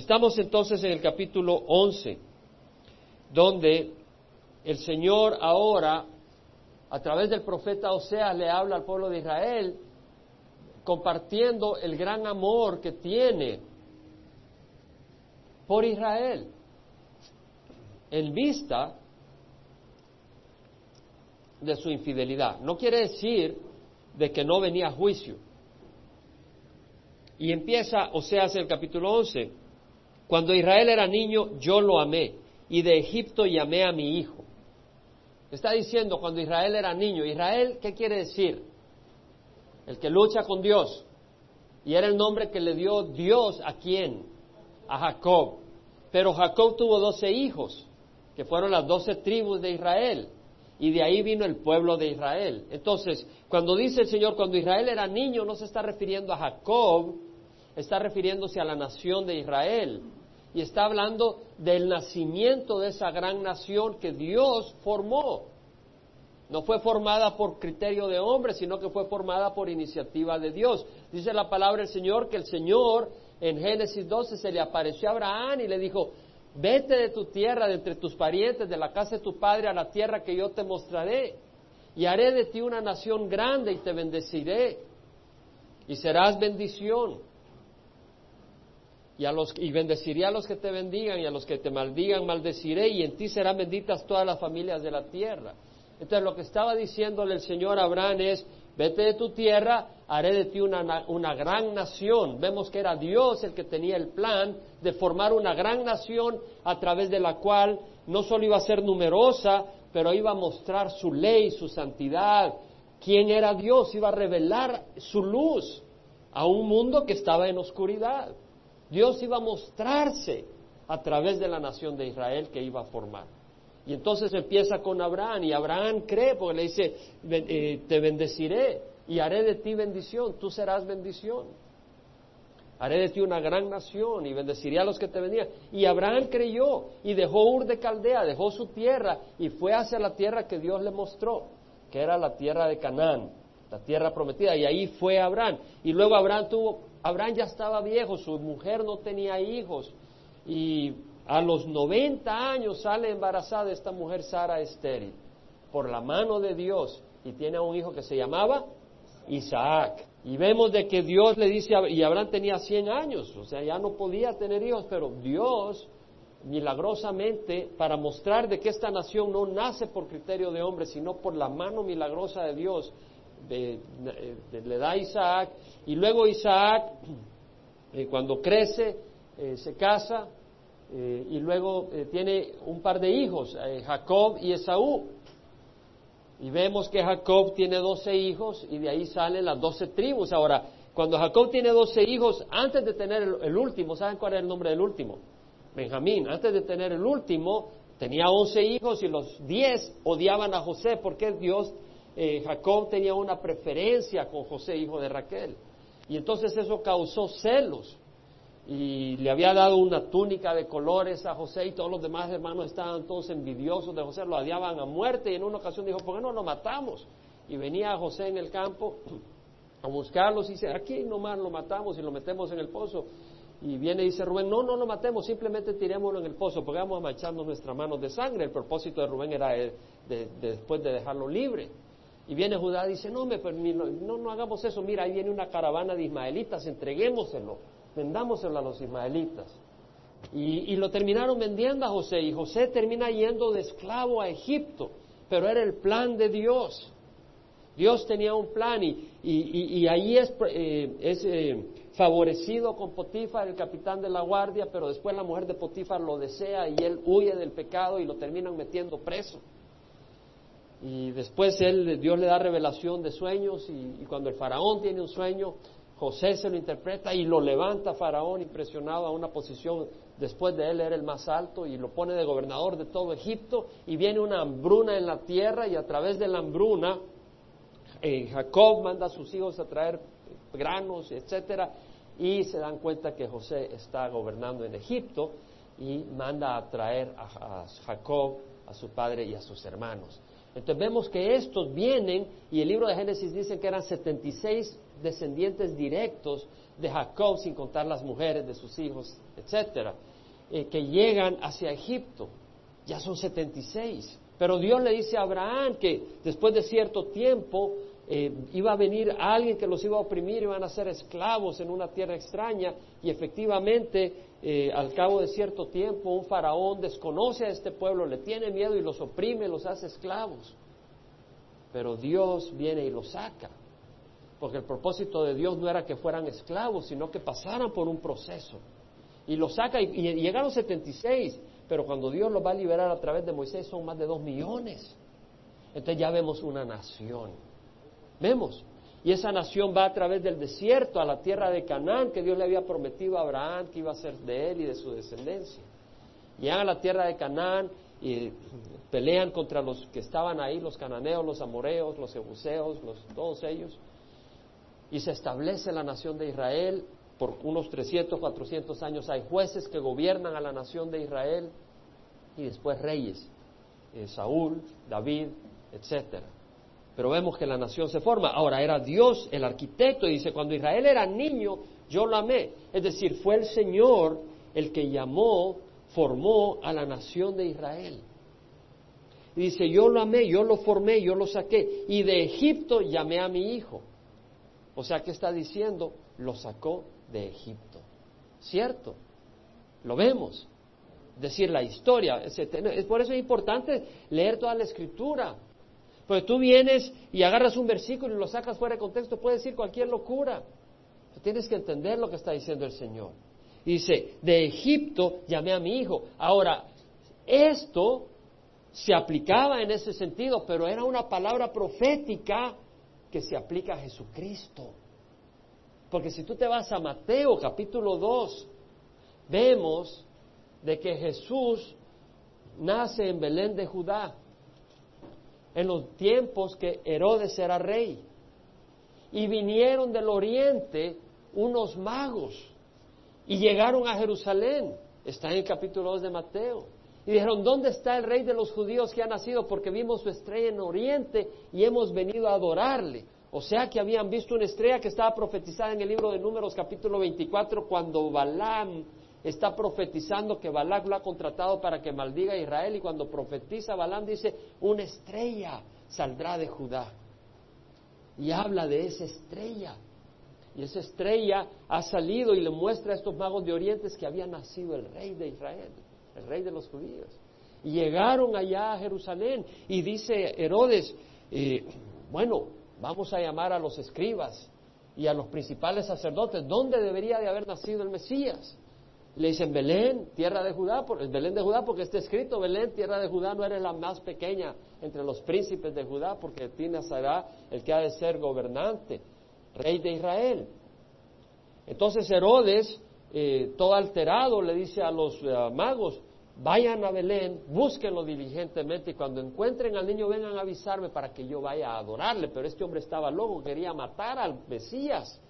Estamos entonces en el capítulo 11, donde el Señor ahora, a través del profeta Oseas, le habla al pueblo de Israel, compartiendo el gran amor que tiene por Israel, en vista de su infidelidad. No quiere decir de que no venía juicio. Y empieza Oseas el capítulo 11. Cuando Israel era niño, yo lo amé, y de Egipto llamé a mi hijo. Está diciendo cuando Israel era niño. Israel, ¿qué quiere decir? El que lucha con Dios. Y era el nombre que le dio Dios a quién? A Jacob. Pero Jacob tuvo doce hijos, que fueron las doce tribus de Israel y de ahí vino el pueblo de Israel. Entonces, cuando dice el Señor, cuando Israel era niño, no se está refiriendo a Jacob, está refiriéndose a la nación de Israel. Y está hablando del nacimiento de esa gran nación que Dios formó. No fue formada por criterio de hombre, sino que fue formada por iniciativa de Dios. Dice la palabra del Señor que el Señor en Génesis 12 se le apareció a Abraham y le dijo, Vete de tu tierra, de entre tus parientes, de la casa de tu padre, a la tierra que yo te mostraré. Y haré de ti una nación grande y te bendeciré. Y serás bendición. Y, a los, y bendeciré a los que te bendigan y a los que te maldigan, maldeciré. Y en ti serán benditas todas las familias de la tierra. Entonces lo que estaba diciéndole el Señor a Abraham es, vete de tu tierra, haré de ti una, una, gran nación. Vemos que era Dios el que tenía el plan de formar una gran nación a través de la cual no solo iba a ser numerosa, pero iba a mostrar su ley, su santidad, quién era Dios, iba a revelar su luz a un mundo que estaba en oscuridad. Dios iba a mostrarse a través de la nación de Israel que iba a formar. Y entonces empieza con Abraham y Abraham cree porque le dice, eh, te bendeciré y haré de ti bendición, tú serás bendición. Haré de ti una gran nación y bendeciré a los que te venían. Y Abraham creyó y dejó Ur de Caldea, dejó su tierra y fue hacia la tierra que Dios le mostró, que era la tierra de Canaán, la tierra prometida. Y ahí fue Abraham. Y luego Abraham tuvo, Abraham ya estaba viejo, su mujer no tenía hijos. Y a los 90 años sale embarazada esta mujer Sara estéril por la mano de Dios y tiene un hijo que se llamaba Isaac. Y vemos de que Dios le dice, y Abraham tenía 100 años, o sea, ya no podía tener hijos, pero Dios milagrosamente, para mostrar de que esta nación no nace por criterio de hombre, sino por la mano milagrosa de Dios, le da a Isaac, y luego Isaac, eh, cuando crece, eh, se casa, eh, y luego tiene un par de hijos, Jacob y Esaú. Y vemos que Jacob tiene doce hijos y de ahí salen las doce tribus. Ahora, cuando Jacob tiene doce hijos, antes de tener el, último, ¿saben cuál es el nombre del último? Benjamín. Antes de tener el último, tenía once hijos y los diez odiaban a José porque Dios, eh, Jacob tenía una preferencia con José, hijo de Raquel. Y entonces eso causó celos y le había dado una túnica de colores a José y todos los demás hermanos estaban todos envidiosos de José, lo odiaban a muerte y en una ocasión dijo, ¿por qué no lo matamos? Y venía José en el campo a buscarlos y dice, aquí nomás lo matamos y lo metemos en el pozo. Y viene y dice Rubén, no, no lo matemos, simplemente tirémoslo en el pozo, porque vamos a mancharnos nuestras manos de sangre. El propósito de Rubén era después de dejarlo libre. Y viene Judá y dice, no, me, no, no hagamos eso, mira, ahí viene una caravana de ismaelitas, entreguémoselo vendámoselo a los ismaelitas. Y, lo terminaron vendiendo a José y José termina yendo de esclavo a Egipto, pero era el plan de Dios. Dios tenía un plan y, y, ahí es, eh, es eh, favorecido con Potifar, el capitán de la guardia, pero después la mujer de Potifar lo desea y él huye del pecado y lo terminan metiendo preso. Y después él, Dios le da revelación de sueños y cuando el faraón tiene un sueño, José se lo interpreta y lo levanta Faraón impresionado a una posición, después de él era el más alto y lo pone de gobernador de todo Egipto y viene una hambruna en la tierra y a través de la hambruna eh, Jacob manda a sus hijos a traer granos, etcétera, y se dan cuenta que José está gobernando en Egipto y manda a traer a, a Jacob, a su padre y a sus hermanos. Entonces vemos que estos vienen, y el libro de Génesis dice que eran 76 descendientes directos de Jacob, sin contar las mujeres de sus hijos, etcétera, eh, que llegan hacia Egipto. Ya son 76. Pero Dios le dice a Abraham que después de cierto tiempo eh, iba a venir alguien que los iba a oprimir, iban a ser esclavos en una tierra extraña y efectivamente eh, al cabo de cierto tiempo un faraón desconoce a este pueblo, le tiene miedo y los oprime, los hace esclavos. Pero Dios viene y los saca, porque el propósito de Dios no era que fueran esclavos, sino que pasaran por un proceso. Y los saca y, y llegaron 76, pero cuando Dios los va a liberar a través de Moisés son más de dos millones. Entonces ya vemos una nación. Vemos. Y esa nación va a través del desierto a la tierra de Canaán que Dios le había prometido a Abraham que iba a ser de él y de su descendencia. Llegan a la tierra de Canaán y pelean contra los que estaban ahí, los cananeos, los amoreos, los jebuseos, los, todos ellos. Y se establece la nación de Israel. Por unos 300, 400 años hay jueces que gobiernan a la nación de Israel y después reyes, eh, Saúl, David, etcétera pero vemos que la nación se forma. Ahora, era Dios el arquitecto y dice, cuando Israel era niño, yo lo amé. Es decir, fue el Señor el que llamó, formó a la nación de Israel. Y dice, yo lo amé, yo lo formé, yo lo saqué. Y de Egipto llamé a mi hijo. O sea, ¿qué está diciendo? Lo sacó de Egipto. ¿Cierto? Lo vemos. Decir la historia. Por eso es importante leer toda la escritura porque tú vienes y agarras un versículo y lo sacas fuera de contexto, puede decir cualquier locura. tienes que entender lo que está diciendo el Señor. dice, de Egipto llamé a mi hijo. Ahora, esto se aplicaba en ese sentido, pero era una palabra profética que se aplica a Jesucristo. Porque si tú te vas a Mateo capítulo 2, vemos de que Jesús nace en Belén de Judá en los tiempos que Herodes era rey. Y vinieron del oriente unos magos y llegaron a Jerusalén. Está en el capítulo 2 de Mateo. Y dijeron, ¿dónde está el rey de los judíos que ha nacido? Porque vimos su estrella en oriente y hemos venido a adorarle. O sea que habían visto una estrella que estaba profetizada en el libro de Números capítulo 24 cuando Balaam está profetizando que Balac lo ha contratado para que maldiga a Israel y cuando profetiza Balaam dice, una estrella saldrá de Judá. Y habla de esa estrella. Y esa estrella ha salido y le muestra a estos magos de Oriente que había nacido el rey de Israel, el rey de los judíos. Y llegaron allá a Jerusalén y dice Herodes, eh, bueno, vamos a llamar a los escribas y a los principales sacerdotes, ¿dónde debería de haber nacido el Mesías? Le dicen Belén, tierra de Judá, por, Belén de Judá, porque está escrito Belén, tierra de Judá, no eres la más pequeña entre los príncipes de Judá, porque ti nacerá el que ha de ser gobernante, rey de Israel. Entonces Herodes, eh, todo alterado, le dice a los eh, magos, vayan a Belén, búsquenlo diligentemente y cuando encuentren al niño vengan a avisarme para que yo vaya a adorarle. Pero este hombre estaba loco, quería matar al Mesías,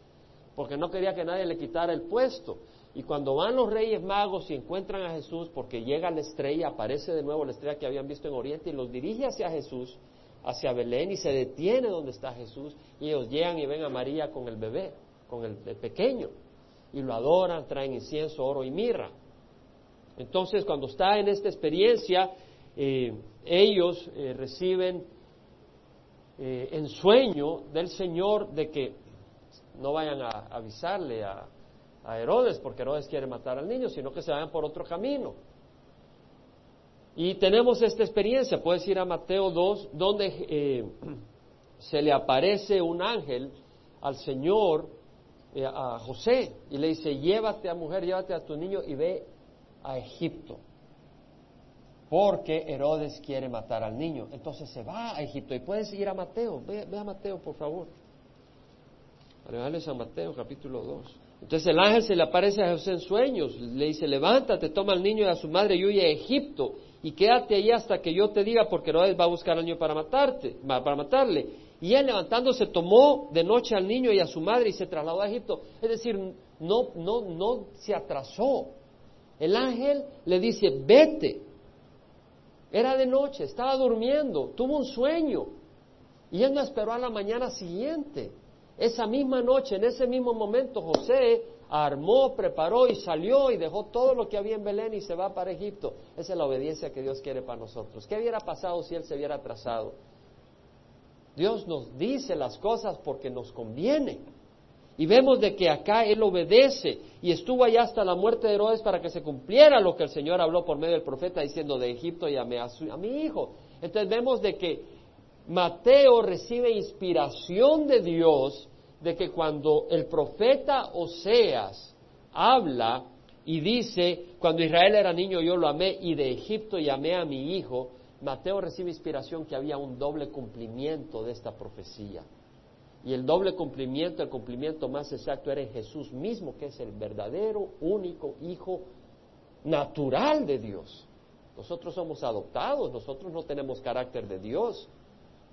porque no quería que nadie le quitara el puesto. Y cuando van los reyes magos y encuentran a Jesús, porque llega la estrella, aparece de nuevo la estrella que habían visto en Oriente y los dirige hacia Jesús, hacia Belén y se detiene donde está Jesús y ellos llegan y ven a María con el bebé, con el, pequeño y lo adoran, traen incienso, oro y mirra. Entonces cuando está en esta experiencia, eh, ellos eh, reciben eh, en sueño del Señor de que no vayan a avisarle a, a Herodes, porque Herodes quiere matar al niño, sino que se vayan por otro camino. Y tenemos esta experiencia, puedes ir a Mateo 2, donde eh, se le aparece un ángel al Señor, eh, a José, y le dice, llévate a mujer, llévate a tu niño y ve a Egipto, porque Herodes quiere matar al niño. Entonces se va a Egipto y puedes ir a Mateo, ve, a Mateo, por favor. a Mateo capítulo 2. Entonces el ángel se le aparece a José en sueños, le dice, levántate, toma al niño y a su madre y huye a Egipto y quédate allí hasta que yo te diga porque Herodes va a buscar al niño para matarte, para matarle. Y él levantándose tomó de noche al niño y a su madre y se trasladó a Egipto. Es decir, no, no, no se atrasó. El ángel le dice, vete. Era de noche, estaba durmiendo, tuvo un sueño y él no esperó a la mañana siguiente. Esa misma noche, en ese mismo momento, José armó, preparó y salió y dejó todo lo que había en Belén y se va para Egipto. Esa es la obediencia que Dios quiere para nosotros. ¿Qué hubiera pasado si él se hubiera atrasado? Dios nos dice las cosas porque nos conviene. Y vemos de que acá él obedece y estuvo allá hasta la muerte de Herodes para que se cumpliera lo que el Señor habló por medio del profeta diciendo de Egipto llamé a, a mi hijo. Entonces vemos de que Mateo recibe inspiración de Dios de que cuando el profeta Oseas habla y dice, cuando Israel era niño yo lo amé y de Egipto llamé a mi hijo, Mateo recibe inspiración que había un doble cumplimiento de esta profecía. Y el doble cumplimiento, el cumplimiento más exacto era en Jesús mismo, que es el verdadero, único Hijo natural de Dios. Nosotros somos adoptados, nosotros no tenemos carácter de Dios,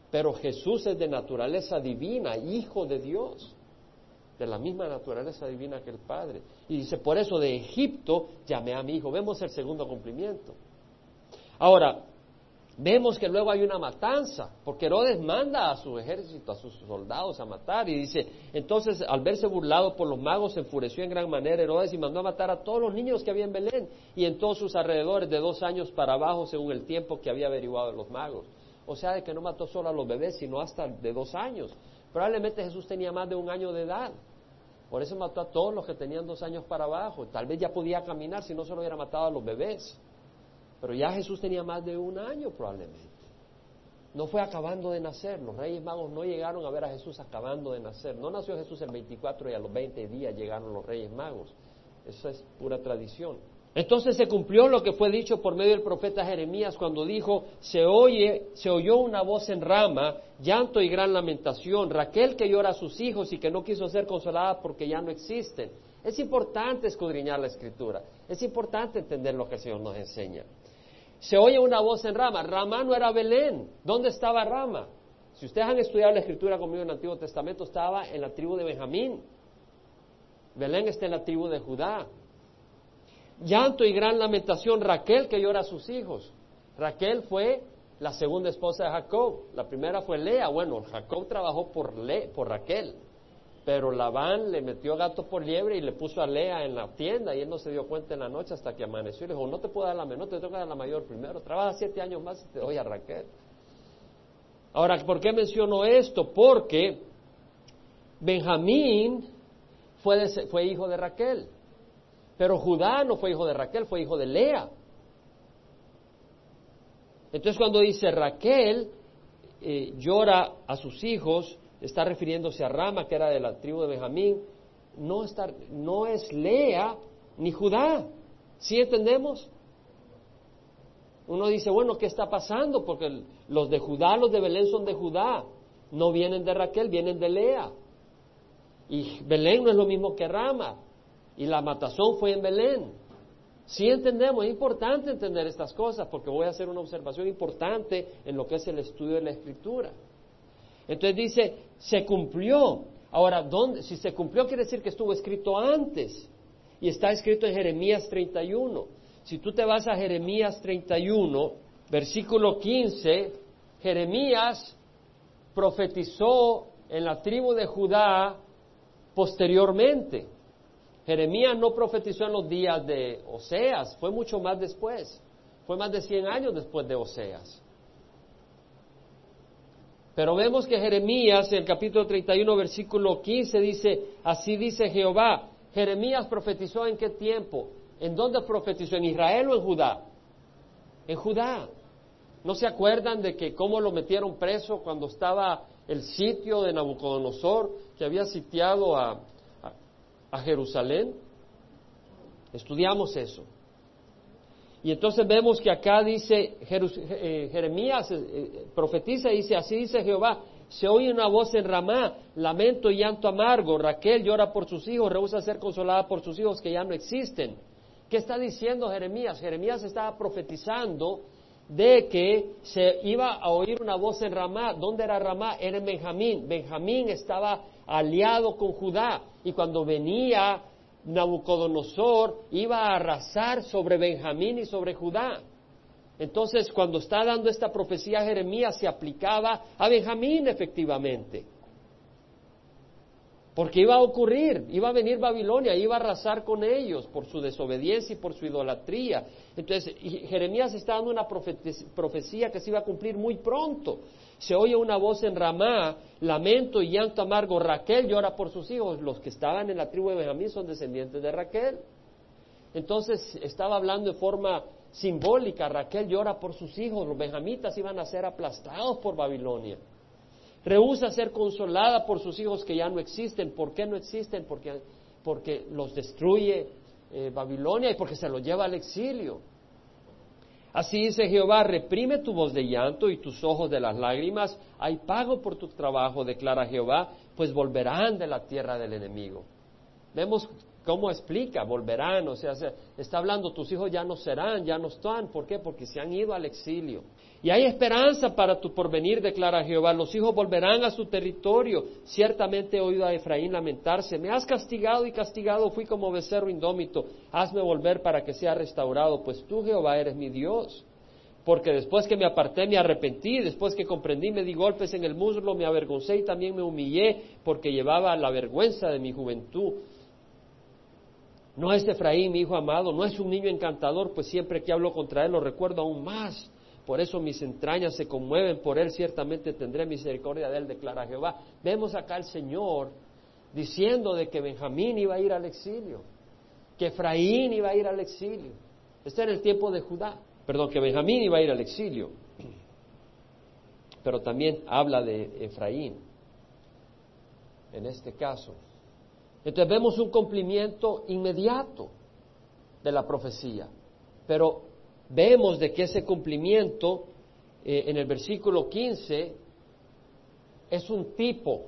pero Jesús es de naturaleza divina, Hijo de Dios, de la misma naturaleza divina que el Padre. Y dice, por eso de Egipto llamé a mi Hijo. Vemos el segundo cumplimiento. Ahora, vemos que luego hay una matanza, porque Herodes manda a su ejército, a sus soldados a matar, y dice, entonces al verse burlado por los magos se enfureció en gran manera Herodes y mandó a matar a todos los niños que había en Belén y en todos sus alrededores de dos años para abajo según el tiempo que había averiguado de los magos. O sea, de que no mató solo a los bebés, sino hasta de dos años. Probablemente Jesús tenía más de un año de edad. Por eso mató a todos los que tenían dos años para abajo. Tal vez ya podía caminar si no solo hubiera matado a los bebés. Pero ya Jesús tenía más de un año probablemente. No fue acabando de nacer. Los reyes magos no llegaron a ver a Jesús acabando de nacer. No nació Jesús el 24 y a los 20 días llegaron los reyes magos. Eso es pura tradición. Entonces se cumplió lo que fue dicho por medio del profeta Jeremías cuando dijo, se oye, se oyó una voz en rama, llanto y gran lamentación, Raquel que llora a sus hijos y que no quiso ser consolada porque ya no existen. Es importante escudriñar la escritura, es importante entender lo que el Señor nos enseña. Se oye una voz en Rama. Rama no era Belén. ¿Dónde estaba Rama? Si ustedes han estudiado la escritura conmigo en el Antiguo Testamento, estaba en la tribu de Benjamín. Belén está en la tribu de Judá. Llanto y gran lamentación. Raquel que llora a sus hijos. Raquel fue la segunda esposa de Jacob. La primera fue Lea. Bueno, Jacob trabajó por, Le, por Raquel. Pero Labán le metió gato por liebre y le puso a Lea en la tienda y él no se dio cuenta en la noche hasta que amaneció y le dijo, no te puedo dar la menor, te tengo que dar la mayor primero. Trabaja siete años más y te doy a Raquel. Ahora, ¿por qué menciono esto? Porque Benjamín fue hijo de Raquel, pero Judá no fue hijo de Raquel, fue hijo de Lea. Entonces cuando dice Raquel eh, llora a sus hijos, está refiriéndose a Rama, que era de la tribu de Benjamín, no, está, no es Lea ni Judá. ¿Sí entendemos? Uno dice, bueno, ¿qué está pasando? Porque los de Judá, los de Belén son de Judá. No vienen de Raquel, vienen de Lea. Y Belén no es lo mismo que Rama. Y la matazón fue en Belén. Sí entendemos, es importante entender estas cosas porque voy a hacer una observación importante en lo que es el estudio de la escritura. Entonces dice, se cumplió. Ahora, si se cumplió quiere decir que estuvo escrito antes. Y está escrito en Jeremías 31. Si tú te vas a Jeremías 31, versículo 15, Jeremías profetizó en la tribu de Judá posteriormente. Jeremías no profetizó en los días de Oseas, fue mucho más después. Fue más de 100 años después de Oseas. Pero vemos que Jeremías, en el capítulo 31, versículo 15, dice, así dice Jehová. Jeremías profetizó en qué tiempo? ¿En dónde profetizó? ¿En Israel o en Judá? En Judá. ¿No se acuerdan de que cómo lo metieron preso cuando estaba el sitio de Nabucodonosor que había sitiado a, a Jerusalén? Estudiamos eso. Y entonces vemos que acá dice, eh, Jeremías eh, eh, profetiza y dice, así dice Jehová, se oye una voz en Ramá, lamento y llanto amargo, Raquel llora por sus hijos, rehúsa ser consolada por sus hijos que ya no existen. ¿Qué está diciendo Jeremías? Jeremías estaba profetizando de que se iba a oír una voz en Ramá. ¿Dónde era Ramá? Era en Benjamín. Benjamín estaba aliado con Judá y cuando venía Nabucodonosor iba a arrasar sobre Benjamín y sobre Judá. Entonces, cuando está dando esta profecía Jeremías, se aplicaba a Benjamín efectivamente. Porque iba a ocurrir, iba a venir Babilonia, iba a arrasar con ellos por su desobediencia y por su idolatría. Entonces, Jeremías está dando una profecía que se iba a cumplir muy pronto. Se oye una voz en Ramá, lamento y llanto amargo. Raquel llora por sus hijos. Los que estaban en la tribu de Benjamín son descendientes de Raquel. Entonces, estaba hablando de forma simbólica. Raquel llora por sus hijos. Los benjamitas iban a ser aplastados por Babilonia. Rehúsa ser consolada por sus hijos que ya no existen. ¿Por qué no existen? Porque, porque los destruye eh, Babilonia y porque se los lleva al exilio. Así dice Jehová, reprime tu voz de llanto y tus ojos de las lágrimas. Hay pago por tu trabajo, declara Jehová, pues volverán de la tierra del enemigo. Vemos cómo explica, volverán, o sea, está hablando, tus hijos ya no serán, ya no están. ¿Por qué? Porque se han ido al exilio. Y hay esperanza para tu porvenir, declara Jehová. Los hijos volverán a su territorio. Ciertamente he oído a Efraín lamentarse. Me has castigado y castigado, fui como becerro indómito. Hazme volver para que sea restaurado, pues tú, Jehová, eres mi Dios. Porque después que me aparté me arrepentí, después que comprendí me di golpes en el muslo, me avergoncé y también me humillé, porque llevaba la vergüenza de mi juventud. No es Efraín, mi hijo amado, no es un niño encantador, pues siempre que hablo contra él lo recuerdo aún más por eso mis entrañas se conmueven por él, ciertamente tendré misericordia de él, declara Jehová. Vemos acá al Señor diciendo de que Benjamín iba a ir al exilio, que Efraín iba a ir al exilio. Este era el tiempo de Judá, perdón, que Benjamín iba a ir al exilio. Pero también habla de Efraín, en este caso. Entonces vemos un cumplimiento inmediato de la profecía, pero vemos de que ese cumplimiento eh, en el versículo 15 es un tipo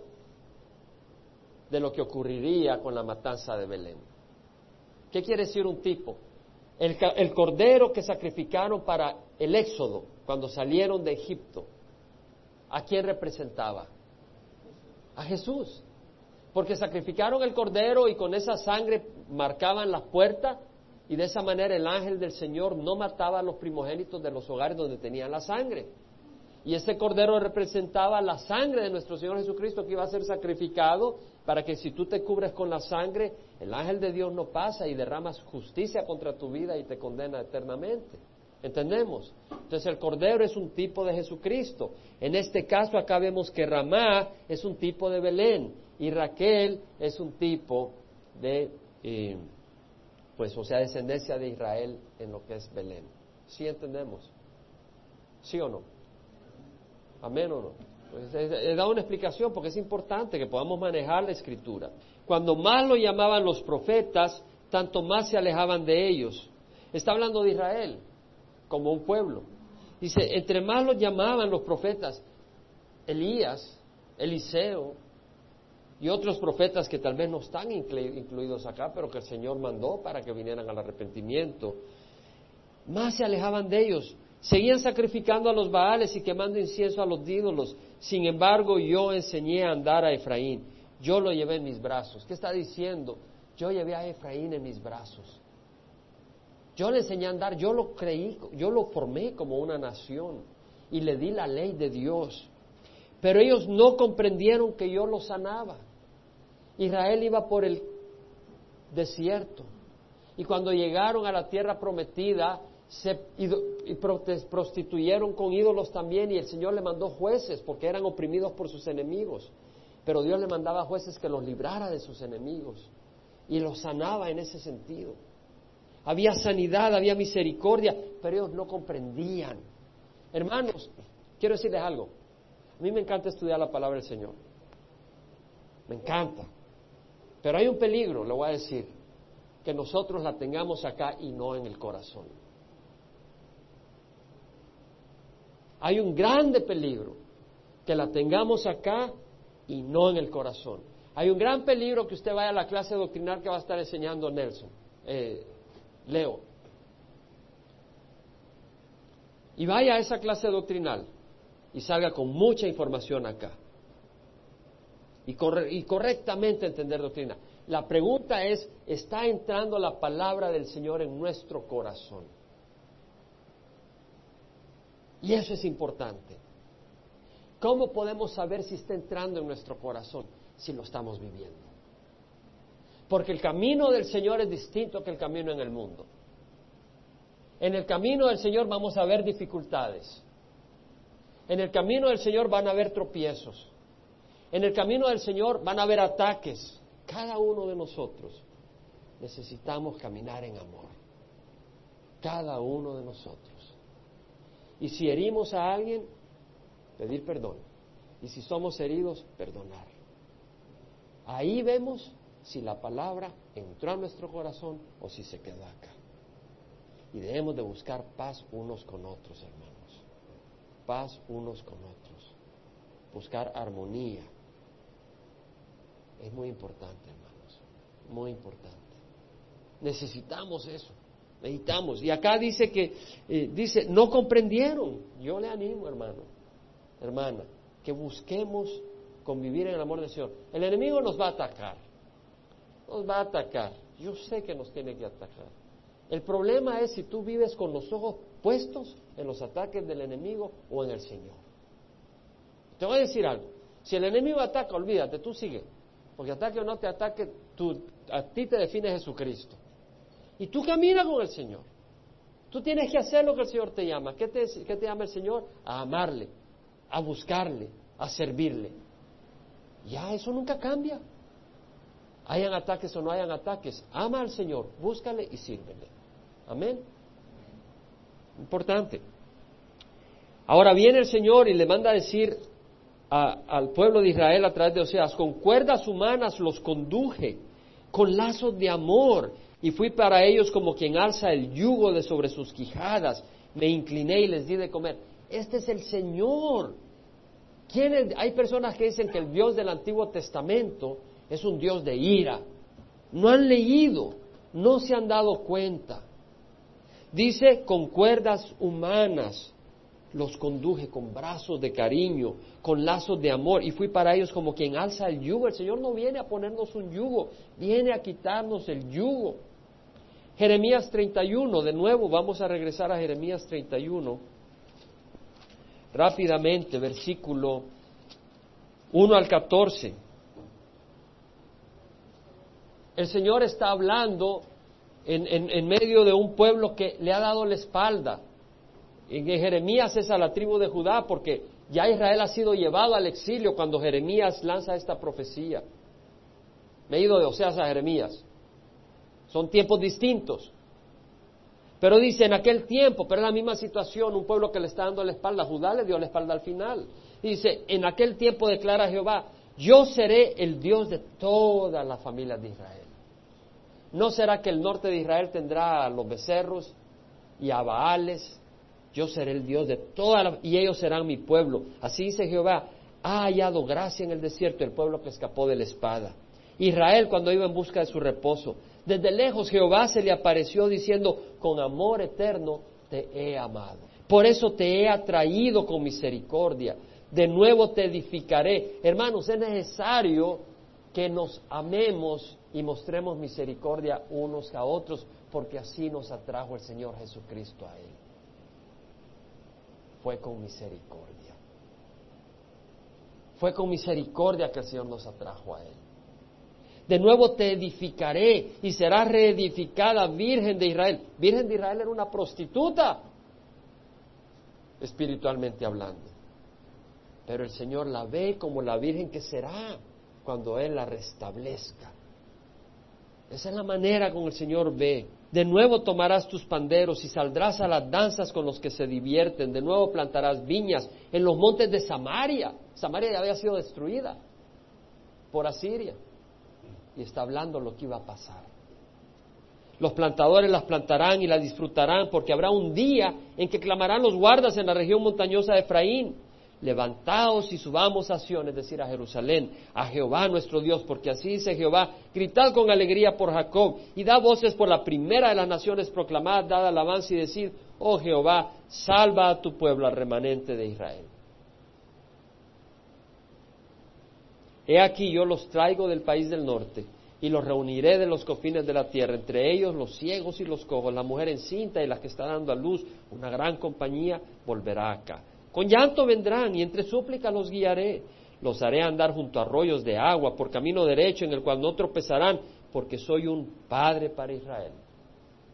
de lo que ocurriría con la matanza de Belén. ¿Qué quiere decir un tipo? El, el, cordero que sacrificaron para el éxodo cuando salieron de Egipto, ¿a quién representaba? A Jesús. Porque sacrificaron el cordero y con esa sangre marcaban las puertas y de esa manera el ángel del Señor no mataba a los primogénitos de los hogares donde tenían la sangre. Y ese cordero representaba la sangre de nuestro Señor Jesucristo que iba a ser sacrificado para que si tú te cubres con la sangre, el ángel de Dios no pasa y derrama justicia contra tu vida y te condena eternamente. ¿Entendemos? Entonces el cordero es un tipo de Jesucristo. En este caso acá vemos que Ramá es un tipo de Belén y Raquel es un tipo de... Eh, pues, o sea, descendencia de Israel en lo que es Belén. ¿Sí entendemos? ¿Sí o no? ¿Amén o no? Pues, he, dado una explicación porque es importante que podamos manejar la escritura. Cuando más lo llamaban los profetas, tanto más se alejaban de ellos. Está hablando de Israel como un pueblo. Dice, entre más lo llamaban los profetas, Elías, Eliseo, y otros profetas que tal vez no están incluidos acá, pero que el Señor mandó para que vinieran al arrepentimiento, más se alejaban de ellos. Seguían sacrificando a los Baales y quemando incienso a los ídolos. Sin embargo, yo enseñé a andar a Efraín. Yo lo llevé en mis brazos. ¿Qué está diciendo? Yo llevé a Efraín en mis brazos. Yo le enseñé a andar, yo lo creí, yo lo formé como una nación y le di la ley de Dios. Pero ellos no comprendieron que yo lo sanaba. Israel iba por el desierto. Y cuando llegaron a la tierra prometida, se prostituyeron con ídolos también y el Señor le mandó jueces porque eran oprimidos por sus enemigos. Pero Dios le mandaba jueces que los librara de sus enemigos y los sanaba en ese sentido. Había sanidad, había misericordia, pero ellos no comprendían. Hermanos, quiero decirles algo. A mí me encanta estudiar la palabra del Señor. Me encanta. Pero hay un peligro, le voy a decir, que nosotros la tengamos acá y no en el corazón. Hay un grande peligro que la tengamos acá y no en el corazón. Hay un gran peligro que usted vaya a la clase doctrinal que va a estar enseñando Nelson, eh, Leo. Y vaya a esa clase doctrinal y salga con mucha información acá y, correctamente entender doctrina. La pregunta es, ¿está entrando la palabra del Señor en nuestro corazón? Y eso es importante. ¿Cómo podemos saber si está entrando en nuestro corazón? Si lo estamos viviendo. Porque el camino del Señor es distinto que el camino en el mundo. En el camino del Señor vamos a ver dificultades. En el camino del Señor van a haber tropiezos. En el camino del Señor van a haber ataques. Cada uno de nosotros necesitamos caminar en amor. Cada uno de nosotros. Y si herimos a alguien, pedir perdón. Y si somos heridos, perdonar. Ahí vemos si la palabra entró a nuestro corazón o si se quedó acá. Y debemos de buscar paz unos con otros, hermanos paz unos con otros, buscar armonía. Es muy importante, hermanos, muy importante. Necesitamos eso, necesitamos. Y acá dice que, eh, dice, no comprendieron. Yo le animo, hermano, hermana, que busquemos convivir en el amor del Señor. El enemigo nos va a atacar, nos va a atacar. Yo sé que nos tiene que atacar. El problema es si tú vives con los ojos puestos en los ataques del enemigo o en el Señor. Te voy a decir algo. Si el enemigo ataca, olvídate, tú sigue. Porque ataque o no te ataque, tú, a ti te define Jesucristo. Y tú caminas con el Señor. Tú tienes que hacer lo que el Señor te llama. ¿Qué te, qué te llama el Señor? A amarle, a buscarle, a servirle. Ya, eso nunca cambia. Hayan ataques o no hayan ataques. Ama al Señor, búscale y sírvele. Amén. Importante. Ahora viene el Señor y le manda a decir al pueblo de Israel a través de Oseas, con cuerdas humanas los conduje, con lazos de amor, y fui para ellos como quien alza el yugo de sobre sus quijadas, me incliné y les di de comer. Este es el Señor. Hay personas que dicen que el Dios del Antiguo Testamento es un Dios de ira. No han leído, no se han dado cuenta. Dice, con cuerdas humanas los conduje, con brazos de cariño, con lazos de amor, y fui para ellos como quien alza el yugo. El Señor no viene a ponernos un yugo, viene a quitarnos el yugo. Jeremías 31, de nuevo vamos a regresar a Jeremías 31, rápidamente, versículo 1 al 14. El Señor está hablando en, medio de un pueblo que le ha dado la espalda. En Jeremías es a la tribu de Judá porque ya Israel ha sido llevado al exilio cuando Jeremías lanza esta profecía. Me he ido de Oseas a Jeremías. Son tiempos distintos. Pero dice, en aquel tiempo, pero es la misma situación, un pueblo que le está dando la espalda, Judá le dio la espalda al final. dice, en aquel tiempo declara Jehová, yo seré el Dios de todas las familias de Israel. ¿No será que el norte de Israel tendrá a los becerros y a Baales? Yo seré el Dios de todas las... y ellos serán mi pueblo. Así dice Jehová, ha hallado gracia en el desierto el pueblo que escapó de la espada. Israel cuando iba en busca de su reposo. Desde lejos Jehová se le apareció diciendo, con amor eterno te he amado. Por eso te he atraído con misericordia. De nuevo te edificaré. Hermanos, es necesario que nos amemos y mostremos misericordia unos a otros, porque así nos atrajo el Señor Jesucristo a Él. Fue con misericordia. Fue con misericordia que el Señor nos atrajo a Él. De nuevo te edificaré y serás reedificada Virgen de Israel. Virgen de Israel era una prostituta, espiritualmente hablando. Pero el Señor la ve como la Virgen que será cuando Él la restablezca. Esa es la manera como el Señor ve. De nuevo tomarás tus panderos y saldrás a las danzas con los que se divierten. De nuevo plantarás viñas en los montes de Samaria. Samaria ya había sido destruida por Asiria. Y está hablando lo que iba a pasar. Los plantadores las plantarán y las disfrutarán porque habrá un día en que clamarán los guardas en la región montañosa de Efraín levantaos y subamos a Sion, es decir, a Jerusalén, a Jehová nuestro Dios, porque así dice Jehová, gritad con alegría por Jacob y da voces por la primera de las naciones, proclamad, dad alabanza y decid, oh Jehová, salva a tu pueblo, al remanente de Israel. He aquí yo los traigo del país del norte y los reuniré de los confines de la tierra, entre ellos los ciegos y los cojos, la mujer encinta y la que está dando a luz, una gran compañía volverá acá. Con llanto vendrán y entre súplica los guiaré. Los haré andar junto a arroyos de agua, por camino derecho en el cual no tropezarán, porque soy un padre para Israel.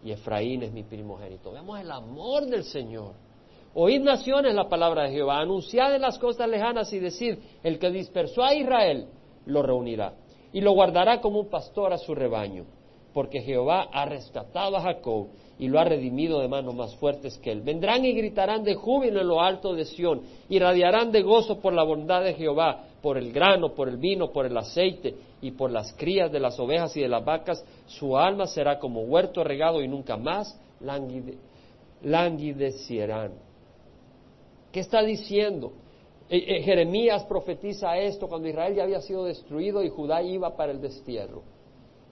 Y Efraín es mi primogénito. Veamos el amor del Señor. Oíd naciones la palabra de Jehová, anunciad en las costas lejanas y decid, el que dispersó a Israel lo reunirá y lo guardará como un pastor a su rebaño, porque Jehová ha rescatado a Jacob y lo ha redimido de manos más fuertes que él. Vendrán y gritarán de júbilo en lo alto de Sión, y radiarán de gozo por la bondad de Jehová, por el grano, por el vino, por el aceite y por las crías de las ovejas y de las vacas. Su alma será como huerto regado y nunca más languidecerán. ¿Qué está diciendo? Eh, eh, Jeremías profetiza esto cuando Israel ya había sido destruido y Judá iba para el destierro.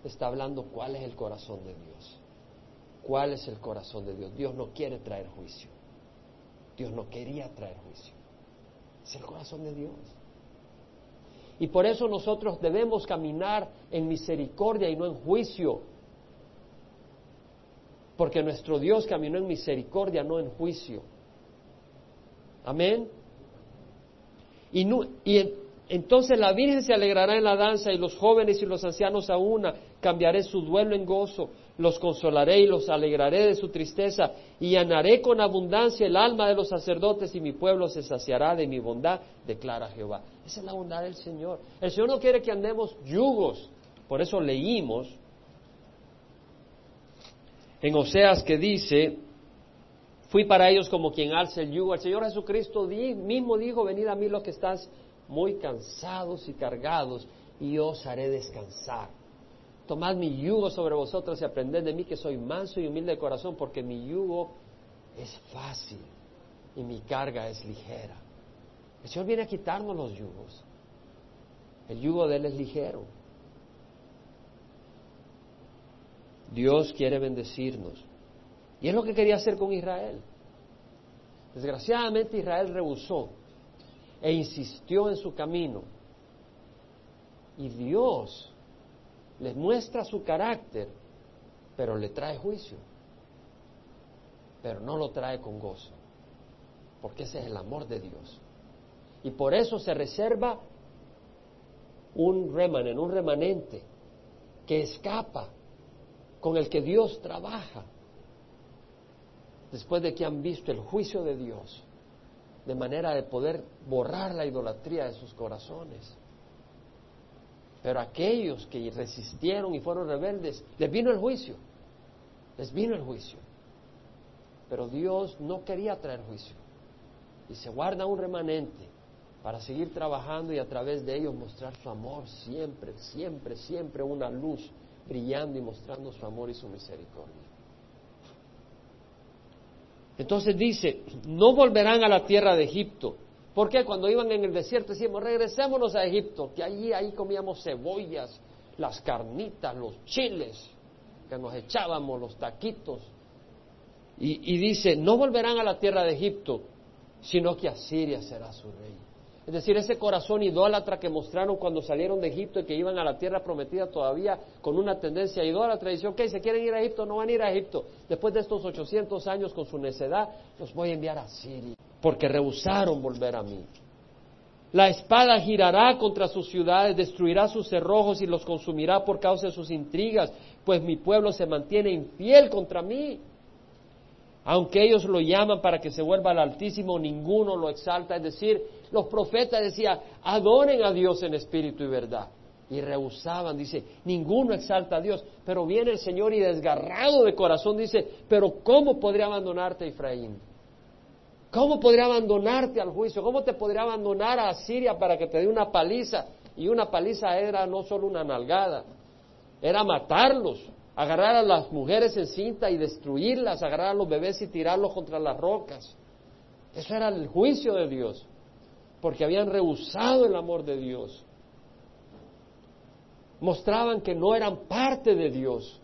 Está hablando cuál es el corazón de Dios. ¿Cuál es el corazón de Dios? Dios no quiere traer juicio. Dios no quería traer juicio. Es el corazón de Dios. Y por eso nosotros debemos caminar en misericordia y no en juicio. Porque nuestro Dios caminó en misericordia, no en juicio. Amén. Y, entonces la Virgen se alegrará en la danza y los jóvenes y los ancianos a una. Cambiaré su duelo en gozo, los consolaré y los alegraré de su tristeza y llenaré con abundancia el alma de los sacerdotes y mi pueblo se saciará de mi bondad, declara Jehová. Esa es la bondad del Señor. El Señor no quiere que andemos yugos. Por eso leímos en Oseas que dice, Fui para ellos como quien alza el yugo. El Señor Jesucristo mismo dijo, venid a mí los que estás muy cansados y cargados, y yo os haré descansar. Tomad mi yugo sobre vosotros y aprended de mí que soy manso y humilde de corazón, porque mi yugo es fácil y mi carga es ligera. El Señor viene a quitarnos los yugos. El yugo de Él es ligero. Dios quiere bendecirnos. Y es lo que quería hacer con Israel. Desgraciadamente Israel rehusó e insistió en su camino. Y Dios les muestra su carácter, pero le trae juicio. Pero no lo trae con gozo, porque ese es el amor de Dios. Y por eso se reserva un remanente, un remanente que escapa, con el que Dios trabaja después de que han visto el juicio de Dios, de manera de poder borrar la idolatría de sus corazones. Pero aquellos que resistieron y fueron rebeldes, les vino el juicio, les vino el juicio. Pero Dios no quería traer juicio y se guarda un remanente para seguir trabajando y a través de ellos mostrar su amor siempre, siempre, siempre una luz brillando y mostrando su amor y su misericordia. Entonces dice, no volverán a la tierra de Egipto. Porque cuando iban en el desierto decíamos, regresémonos a Egipto, que allí ahí comíamos cebollas, las carnitas, los chiles, que nos echábamos, los taquitos. Y, y dice, no volverán a la tierra de Egipto, sino que Asiria será su rey. Es decir, ese corazón idólatra que mostraron cuando salieron de Egipto y que iban a la tierra prometida todavía con una tendencia idólatra, dice, ok, se quieren ir a Egipto, no van a ir a Egipto. Después de estos 800 años con su necedad, los voy a enviar a Siria, porque rehusaron volver a mí. La espada girará contra sus ciudades, destruirá sus cerrojos y los consumirá por causa de sus intrigas, pues mi pueblo se mantiene infiel contra mí. Aunque ellos lo llaman para que se vuelva al Altísimo, ninguno lo exalta. Es decir, los profetas decían, adoren a Dios en espíritu y verdad. Y rehusaban, dice, ninguno exalta a Dios. Pero viene el Señor y desgarrado de corazón dice, pero ¿cómo podría abandonarte Efraín? ¿Cómo podría abandonarte al juicio? ¿Cómo te podría abandonar a Siria para que te dé una paliza? Y una paliza era no solo una nalgada, era matarlos agarrar a las mujeres en cinta y destruirlas, agarrar a los bebés y tirarlos contra las rocas. Eso era el juicio de Dios, porque habían rehusado el amor de Dios. Mostraban que no eran parte de Dios,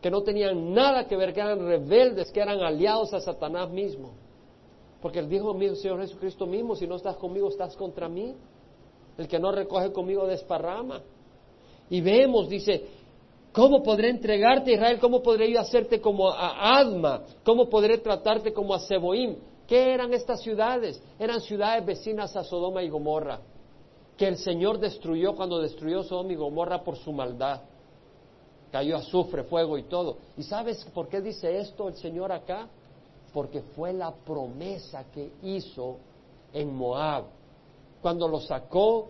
que no tenían nada que ver, que eran rebeldes, que eran aliados a Satanás mismo. Porque el dijo mío, Señor Jesucristo mismo, si no estás conmigo, estás contra mí. El que no recoge conmigo desparrama. Y vemos, dice, ¿cómo podré entregarte Israel? ¿Cómo podré yo hacerte como a Adma? ¿Cómo podré tratarte como a Seboim? ¿Qué eran estas ciudades? Eran ciudades vecinas a Sodoma y Gomorra, que el Señor destruyó cuando destruyó Sodoma y Gomorra por su maldad. Cayó azufre, fuego y todo. ¿Y sabes por qué dice esto el Señor acá? Porque fue la promesa que hizo en Moab, cuando los sacó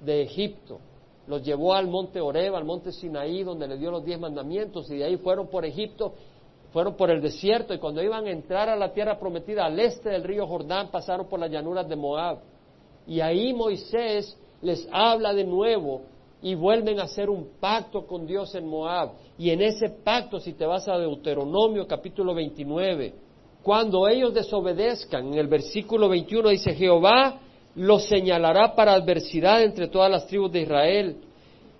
de Egipto, los llevó al monte Oreb, al monte Sinaí, donde le dio los diez mandamientos, y de ahí fueron por Egipto fueron por el desierto y cuando iban a entrar a la tierra prometida al este del río Jordán pasaron por las llanuras de Moab. Y ahí Moisés les habla de nuevo y vuelven a hacer un pacto con Dios en Moab. Y en ese pacto, si te vas a Deuteronomio capítulo 29, cuando ellos desobedezcan, en el versículo 21 dice, Jehová los señalará para adversidad entre todas las tribus de Israel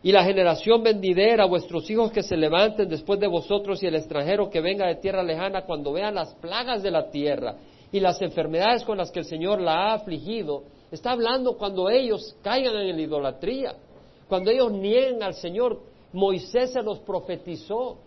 y la generación vendidera, vuestros hijos que se levanten después de vosotros y el extranjero que venga de tierra lejana, cuando vean las plagas de la tierra y las enfermedades con las que el Señor la ha afligido, está hablando cuando ellos caigan en la idolatría, cuando ellos nieguen al Señor. Moisés se los profetizó.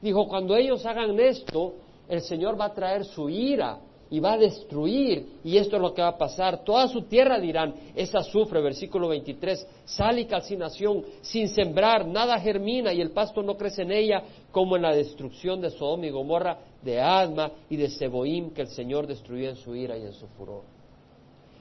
Dijo, cuando ellos hagan esto, el Señor va a traer su ira y va a destruir, y esto es lo que va a pasar. Toda su tierra dirán, esa sufre, versículo 23, sal y calcinación, sin sembrar, nada germina y el pasto no crece en ella, como en la destrucción de Sodoma y Gomorra, de Adma y de Seboim, que el Señor destruyó en su ira y en su furor.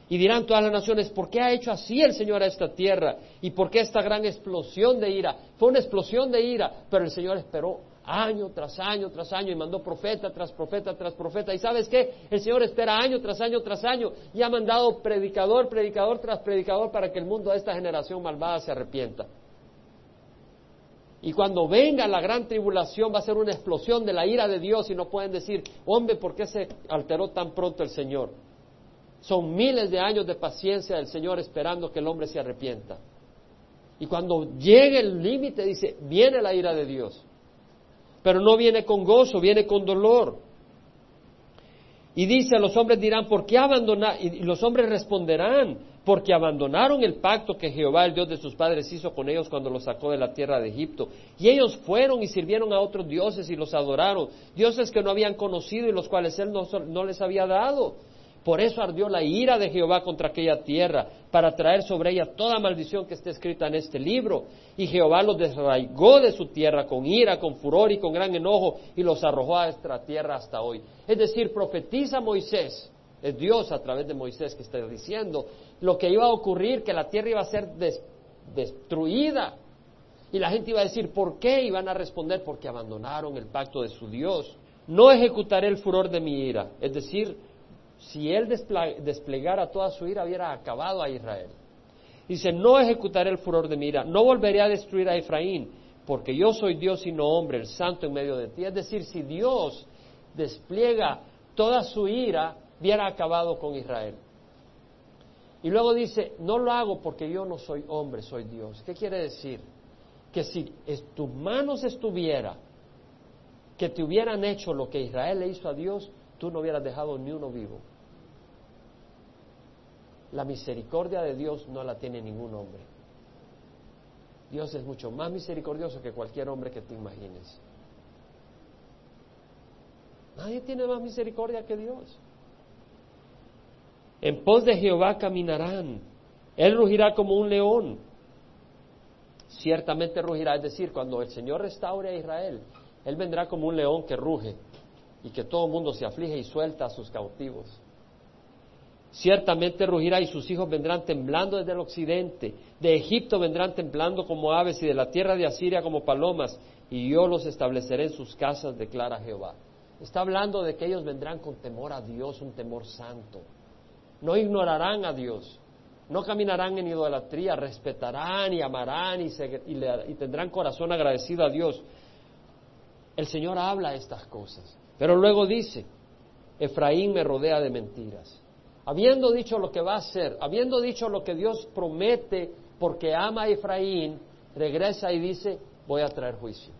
Y dirán todas las naciones, ¿por qué ha hecho así el Señor a esta tierra? ¿Y por qué esta gran explosión de ira? Fue una explosión de ira, pero el Señor esperó año tras año tras año y mandó profeta tras profeta tras profeta. ¿Y sabes qué? El Señor espera año tras año tras año y ha mandado predicador, predicador tras predicador para que el mundo de esta generación malvada se arrepienta. Y cuando venga la gran tribulación va a ser una explosión de la ira de Dios y no pueden decir, hombre, ¿por qué se alteró tan pronto el Señor? Son miles de años de paciencia del Señor esperando que el hombre se arrepienta. Y cuando llegue el límite, dice, viene la ira de Dios pero no viene con gozo, viene con dolor. Y dice, los hombres dirán, ¿por qué abandonar? Y los hombres responderán, porque abandonaron el pacto que Jehová, el Dios de sus padres, hizo con ellos cuando los sacó de la tierra de Egipto. Y ellos fueron y sirvieron a otros dioses y los adoraron, dioses que no habían conocido y los cuales Él no, no les había dado. Por eso ardió la ira de Jehová contra aquella tierra, para traer sobre ella toda maldición que esté escrita en este libro. Y Jehová los desraigó de su tierra con ira, con furor y con gran enojo, y los arrojó a esta tierra hasta hoy. Es decir, profetiza Moisés, es Dios a través de Moisés que está diciendo lo que iba a ocurrir, que la tierra iba a ser destruida. Y la gente iba a decir, ¿por qué? Y van a responder, porque abandonaron el pacto de su Dios. No ejecutaré el furor de mi ira, es decir, si él desplegara toda su ira, hubiera acabado a Israel. Dice, no ejecutaré el furor de mi ira, no volveré a destruir a Efraín, porque yo soy Dios y no hombre, el santo en medio de ti. Es decir, si Dios despliega toda su ira, hubiera acabado con Israel. Y luego dice, no lo hago porque yo no soy hombre, soy Dios. ¿Qué quiere decir? Que si en tus manos estuviera que te hubieran hecho lo que Israel le hizo a Dios, tú no hubieras dejado ni uno vivo. La misericordia de Dios no la tiene ningún hombre. Dios es mucho más misericordioso que cualquier hombre que te imagines. Nadie tiene más misericordia que Dios. En pos de Jehová caminarán. Él rugirá como un león. Ciertamente rugirá, es decir, cuando el Señor restaure a Israel, Él vendrá como un león que ruge y que todo el mundo se aflige y suelta a sus cautivos. Ciertamente rugirá y sus hijos vendrán temblando desde el occidente. De Egipto vendrán temblando como aves y de la tierra de Asiria como palomas. Y yo los estableceré en sus casas, declara Jehová. Está hablando de que ellos vendrán con temor a Dios, un temor santo. No ignorarán a Dios. No caminarán en idolatría, respetarán y amarán y, y tendrán corazón agradecido a Dios. El Señor habla estas cosas. Pero luego dice, Efraín me rodea de mentiras. Habiendo dicho lo que va a hacer, habiendo dicho lo que Dios promete porque ama a Efraín, regresa y dice, voy a traer juicio.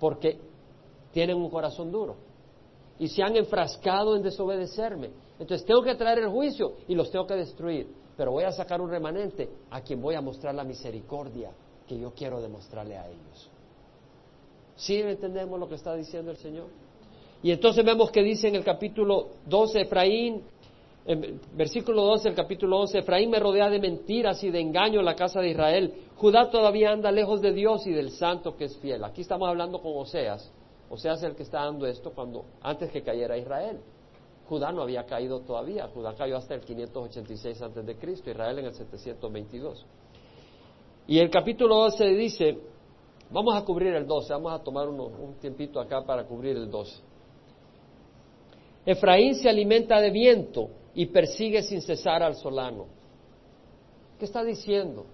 Porque tienen un corazón duro y se han enfrascado en desobedecerme. Entonces tengo que traer el juicio y los tengo que destruir. Pero voy a sacar un remanente a quien voy a mostrar la misericordia que yo quiero demostrarle a ellos. ¿Sí entendemos lo que está diciendo el Señor? Y entonces vemos que dice en el capítulo 12, Efraín, en versículo 12 del capítulo 11, Efraín me rodea de mentiras y de engaño en la casa de Israel. Judá todavía anda lejos de Dios y del santo que es fiel. Aquí estamos hablando con Oseas. Oseas es el que está dando esto cuando, antes que cayera Israel. Judá no había caído todavía. Judá cayó hasta el 586 antes de Cristo, Israel en el 722. Y el capítulo 12 dice, vamos a cubrir el 12, vamos a tomar un tiempito acá para cubrir el 12. Efraín se alimenta de viento y persigue sin cesar al solano. ¿Qué está diciendo?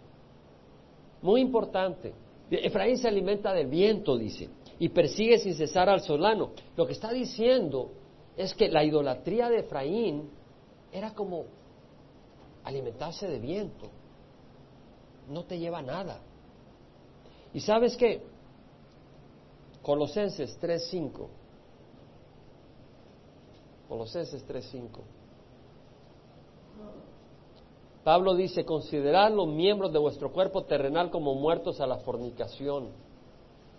Muy importante. Efraín se alimenta del viento, dice, y persigue sin cesar al solano. Lo que está diciendo es que la idolatría de Efraín era como alimentarse de viento. No te lleva nada. ¿Y sabes qué? Colosenses 3.5 Colosenses 3:5. Pablo dice, considerad los miembros de vuestro cuerpo terrenal como muertos a la fornicación,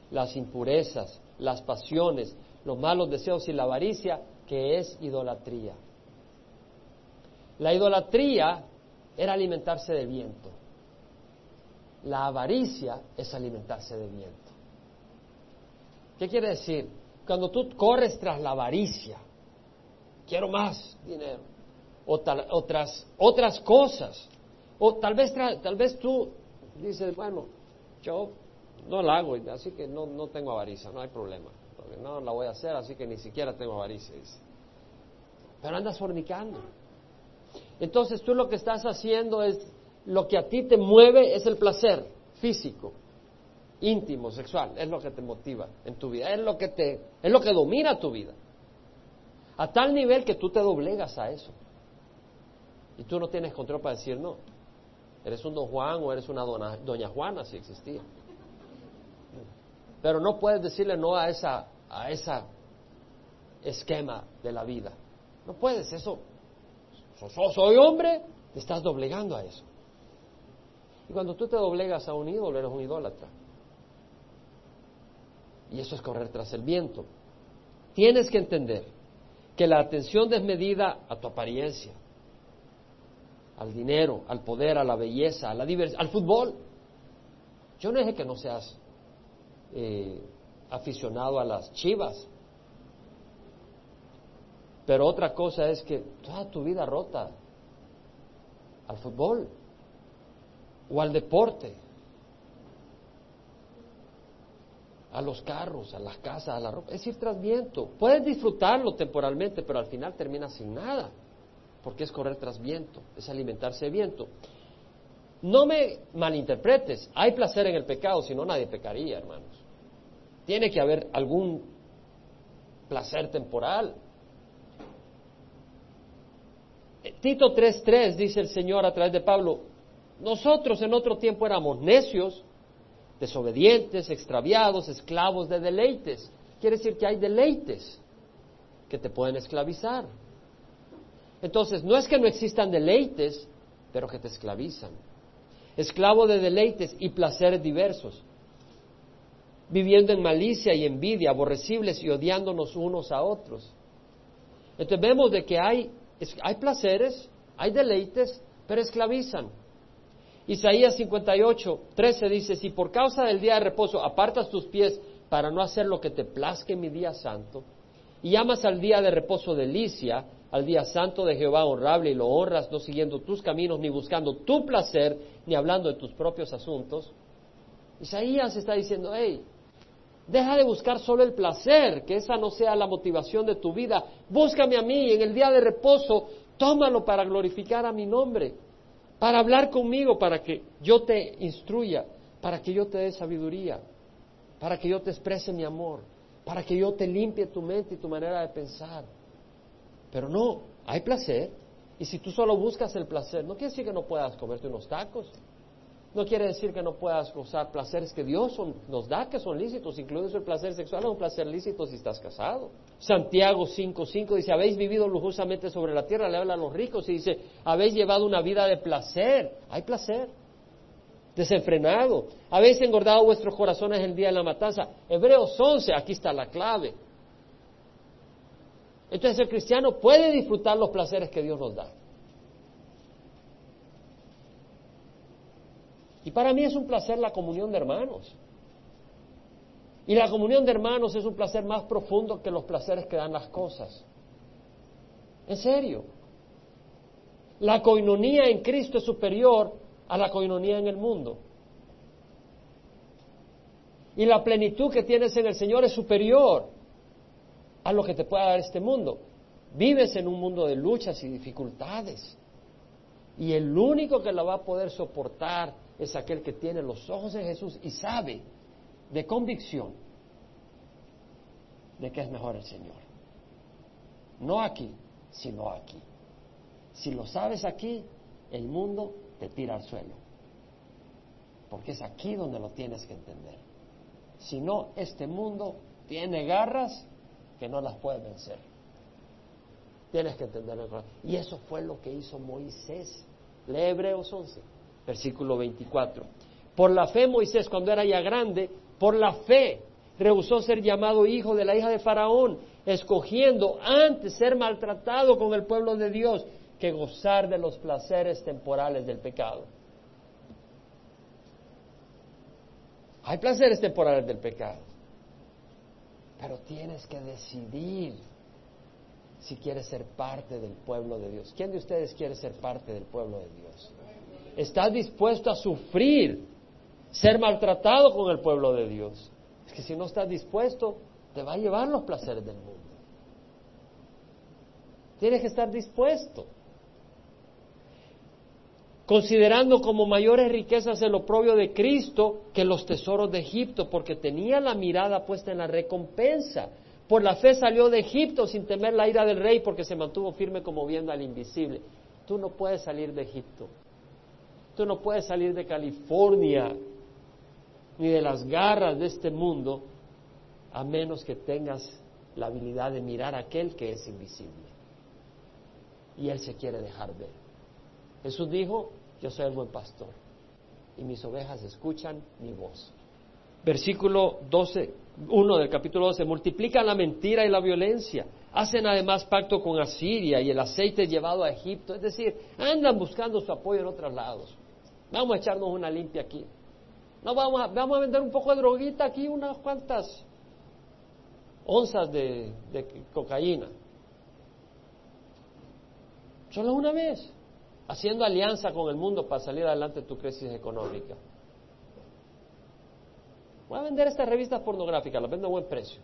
las impurezas, las pasiones, los malos deseos y la avaricia, que es idolatría. La idolatría era alimentarse de viento. La avaricia es alimentarse de viento. ¿Qué quiere decir? Cuando tú corres tras la avaricia, quiero más dinero, o otras, otras cosas. O tal vez, tal vez tú dices, bueno, yo no la hago, así que no, no tengo avaricia, no hay problema. No la voy a hacer, así que ni siquiera tengo avaricia. Pero andas fornicando. Entonces tú lo que estás haciendo es, lo que a ti te mueve es el placer físico, íntimo, sexual, es lo que te motiva en tu vida, es lo que te, es lo que domina tu vida. A tal nivel que tú te doblegas a eso. Y tú no tienes control para decir no. Eres un don Juan o eres una doña Juana si existía. Pero no puedes decirle no a esa a esa esquema de la vida. No puedes, eso. soy hombre, te estás doblegando a eso. Y cuando tú te doblegas a un ídolo, eres un idólatra. Y eso es correr tras el viento. Tienes que entender que la atención desmedida a tu apariencia, al dinero, al poder, a la belleza, a la diversión, al fútbol. Yo no dije que no seas eh, aficionado a las chivas, pero otra cosa es que toda tu vida rota al fútbol o al deporte a los carros, a las casas, a la ropa. Es ir tras viento. Puedes disfrutarlo temporalmente, pero al final terminas sin nada, porque es correr tras viento, es alimentarse de viento. No me malinterpretes, hay placer en el pecado, si no nadie pecaría, hermanos. Tiene que haber algún placer temporal. Eh, Tito 3.3 dice el Señor a través de Pablo, nosotros en otro tiempo éramos necios, desobedientes, extraviados, esclavos de deleites. Quiere decir que hay deleites que te pueden esclavizar. Entonces, no es que no existan deleites, pero que te esclavizan. Esclavo de deleites y placeres diversos, viviendo en malicia y envidia, aborrecibles y odiándonos unos a otros. Entonces vemos de que hay, hay placeres, hay deleites, pero esclavizan. Isaías 58, 13 dice, si por causa del día de reposo apartas tus pies para no hacer lo que te plazque mi día santo, y llamas al día de reposo delicia, al día santo de Jehová honrable, y lo honras no siguiendo tus caminos, ni buscando tu placer, ni hablando de tus propios asuntos, Isaías está diciendo, hey, deja de buscar solo el placer, que esa no sea la motivación de tu vida, búscame a mí en el día de reposo, tómalo para glorificar a mi nombre para hablar conmigo, para que yo te instruya, para que yo te dé sabiduría, para que yo te exprese mi amor, para que yo te limpie tu mente y tu manera de pensar. Pero no, hay placer. Y si tú solo buscas el placer, no quiere decir que no puedas comerte unos tacos, no quiere decir que no puedas gozar placeres que Dios nos da, que son lícitos, incluido el placer sexual, es un placer lícito si estás casado. Santiago 5.5 dice, habéis vivido lujosamente sobre la tierra, le habla a los ricos y dice, habéis llevado una vida de placer. Hay placer. desenfrenado. Habéis engordado vuestros corazones el día de la matanza. Hebreos 11, aquí está la clave. Entonces el cristiano puede disfrutar los placeres que Dios nos da. Y para mí es un placer la comunión de hermanos. Y la comunión de hermanos es un placer más profundo que los placeres que dan las cosas. En serio. La coinonía en Cristo es superior a la coinonía en el mundo. Y la plenitud que tienes en el Señor es superior a lo que te pueda dar este mundo. Vives en un mundo de luchas y dificultades. Y el único que la va a poder soportar es aquel que tiene los ojos en Jesús y sabe de convicción de que es mejor el Señor. No aquí, sino aquí. Si lo sabes aquí, el mundo te tira al suelo. Porque es aquí donde lo tienes que entender. Si no, este mundo tiene garras que no las puedes vencer. Tienes que entenderlo. Y eso fue lo que hizo Moisés. Lee Hebreos 11, versículo 24. Por la fe Moisés, cuando era ya grande, por la fe rehusó ser llamado hijo de la hija de Faraón, escogiendo antes ser maltratado con el pueblo de Dios que gozar de los placeres temporales del pecado. Hay placeres temporales del pecado, pero tienes que decidir si quieres ser parte del pueblo de Dios. ¿Quién de ustedes quiere ser parte del pueblo de Dios? ¿Estás dispuesto a sufrir, ser maltratado con el pueblo de Dios? Es que si no estás dispuesto, te va a llevar los placeres del mundo. Tienes que estar dispuesto considerando como mayores riquezas el oprobio de Cristo que los tesoros de Egipto, porque tenía la mirada puesta en la recompensa. Por la fe salió de Egipto sin temer la ira del rey, porque se mantuvo firme como viendo al invisible. Tú no puedes salir de Egipto. Tú no puedes salir de California ni de las garras de este mundo a menos que tengas la habilidad de mirar a aquel que es invisible. Y Él se quiere dejar ver. Jesús dijo, yo soy el buen pastor y mis ovejas escuchan mi voz. Versículo 12, 1 del capítulo 12, multiplican la mentira y la violencia. Hacen además pacto con Asiria y el aceite llevado a Egipto. Es decir, andan buscando su apoyo en otros lados. Vamos a echarnos una limpia aquí. No, vamos a, vamos a vender un poco de droguita aquí, unas cuantas onzas de, de cocaína. Solo una vez haciendo alianza con el mundo para salir adelante de tu crisis económica. Voy a vender estas revistas pornográficas, las vendo a buen precio.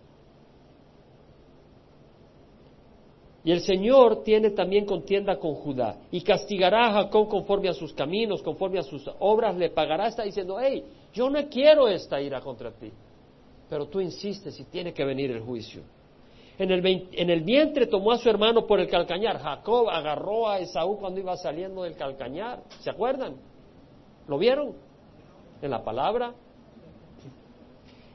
Y el Señor tiene también contienda con Judá y castigará a Jacob conforme a sus caminos, conforme a sus obras, le pagará. Está diciendo, hey, yo no quiero esta ira contra ti, pero tú insistes y tiene que venir el juicio. En el, vientre tomó a su hermano por el calcañar. Jacob agarró a Esaú cuando iba saliendo del calcañar. ¿Se acuerdan? ¿Lo vieron? En la palabra.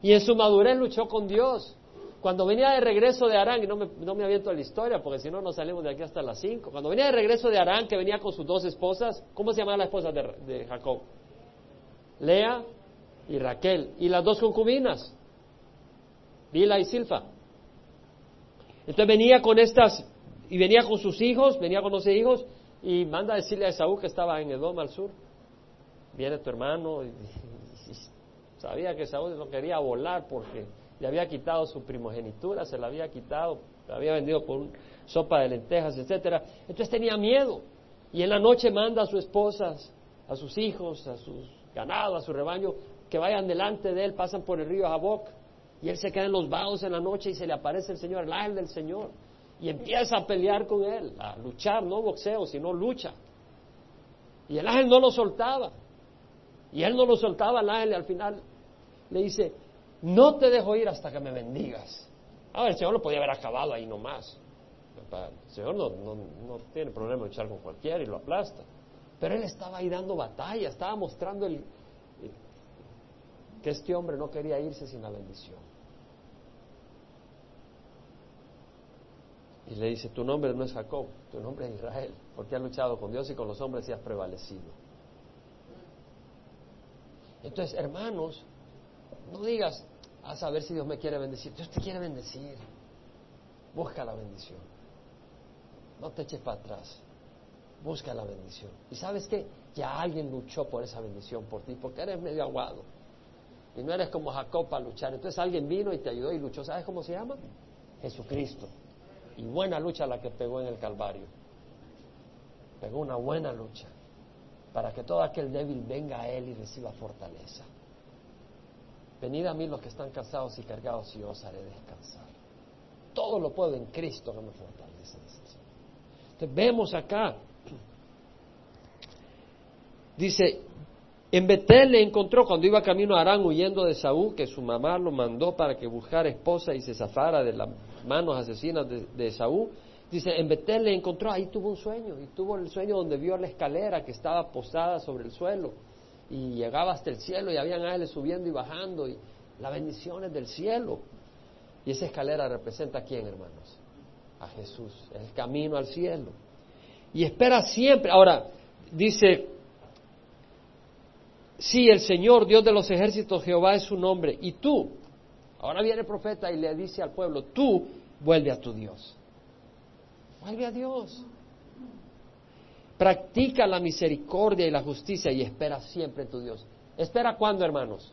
Y en su madurez luchó con Dios. Cuando venía de regreso de Arán, y no me, no me aviento a la historia, porque si no nos salimos de aquí hasta las cinco. Cuando venía de regreso de Arán, que venía con sus dos esposas, ¿cómo se llamaba la esposa de, Jacob? Lea y Raquel. Y las dos concubinas, Bila y Silfa. Entonces venía con estas, y venía con sus hijos, venía con 12 hijos, y manda a decirle a Esaú que estaba en Edom al sur. Viene tu hermano, y, sabía que Esaú no quería volar porque le había quitado su primogenitura, se la había quitado, la había vendido por un sopa de lentejas, etcétera. Entonces tenía miedo. Y en la noche manda a sus esposas, a sus hijos, a sus ganados, a su rebaño, que vayan delante de él, pasan por el río Jaboc y él se queda en los vados en la noche y se le aparece el Señor, el ángel del Señor. Y empieza a pelear con él, a luchar, no boxeo, sino lucha. Y el ángel no lo soltaba. Y él no lo soltaba al ángel al final le dice, no te dejo ir hasta que me bendigas. Ahora el Señor lo podía haber acabado ahí nomás. El Señor no, no, no tiene problema de luchar con cualquiera y lo aplasta. Pero él estaba ahí dando batalla, estaba mostrando el, que este hombre no quería irse sin la bendición. Y le dice, tu nombre no es Jacob, tu nombre es Israel, porque has luchado con Dios y con los hombres y has prevalecido. Entonces, hermanos, no digas, a saber si Dios me quiere bendecir. Dios te quiere bendecir. Busca la bendición. No te eches para atrás. Busca la bendición. Y sabes que ya alguien luchó por esa bendición por ti, porque eres medio aguado. Y no eres como Jacob para luchar. Entonces alguien vino y te ayudó y luchó. ¿Sabes cómo se llama? Jesucristo. Y buena lucha la que pegó en el Calvario. Pegó una buena lucha para que todo aquel débil venga a Él y reciba fortaleza. Venid a mí los que están cansados y cargados y yo os haré descansar. Todo lo puedo en Cristo que me fortalece. Entonces vemos acá, dice, en Betel le encontró cuando iba camino a Arán huyendo de Saúl, que su mamá lo mandó para que buscara esposa y se zafara de las manos asesinas de, de Saúl. Dice, en Betel le encontró, ahí tuvo un sueño, y tuvo el sueño donde vio la escalera que estaba posada sobre el suelo, y llegaba hasta el cielo, y habían ángeles subiendo y bajando, y las bendiciones del cielo. Y esa escalera representa a quién, hermanos? A Jesús, el camino al cielo. Y espera siempre. Ahora, dice, sí, el Señor, Dios de los ejércitos, Jehová es su nombre, y tú, ahora viene el profeta y le dice al pueblo, tú vuelve a tu Dios. Vuelve a Dios. Practica la misericordia y la justicia y espera siempre en tu Dios. ¿Espera cuándo, hermanos?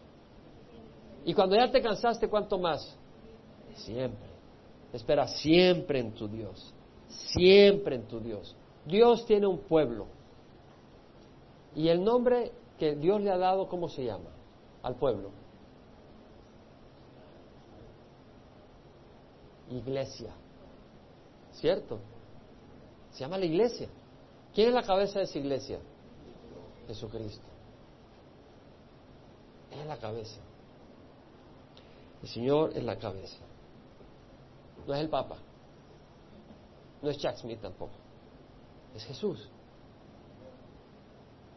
Y cuando ya te cansaste, ¿cuánto más? Siempre. Espera siempre en tu Dios. Siempre en tu Dios. Dios tiene un pueblo. Y el nombre que Dios le ha dado, ¿cómo se llama? Al pueblo. Iglesia. ¿Cierto? Se llama la iglesia. ¿Quién es la cabeza de esa iglesia? Jesucristo. es la cabeza. El Señor es la cabeza. No es el Papa. No es Chuck Smith tampoco. Es Jesús.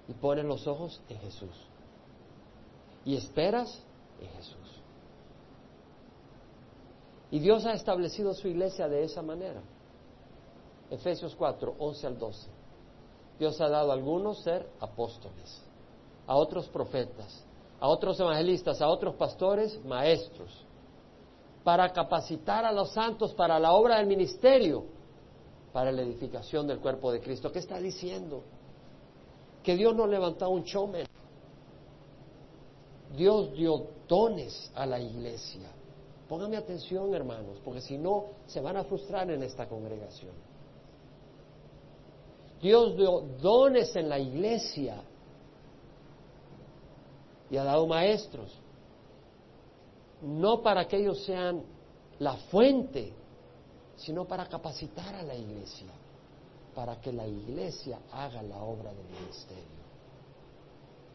Y pones los ojos en Jesús. Y esperas en Jesús. Y Dios ha establecido su iglesia de esa manera. Efesios 4, 11 al 12. Dios ha dado a algunos ser apóstoles, a otros profetas, a otros evangelistas, a otros pastores, maestros, para capacitar a los santos para la obra del ministerio, para la edificación del cuerpo de Cristo. ¿Qué está diciendo? Que Dios no levantó un chomen. Dios dio dones a la iglesia. Póngame atención, hermanos, porque si no, se van a frustrar en esta congregación. Dios dio dones en la iglesia y ha dado maestros, no para que ellos sean la fuente, sino para capacitar a la iglesia, para que la iglesia haga la obra del ministerio.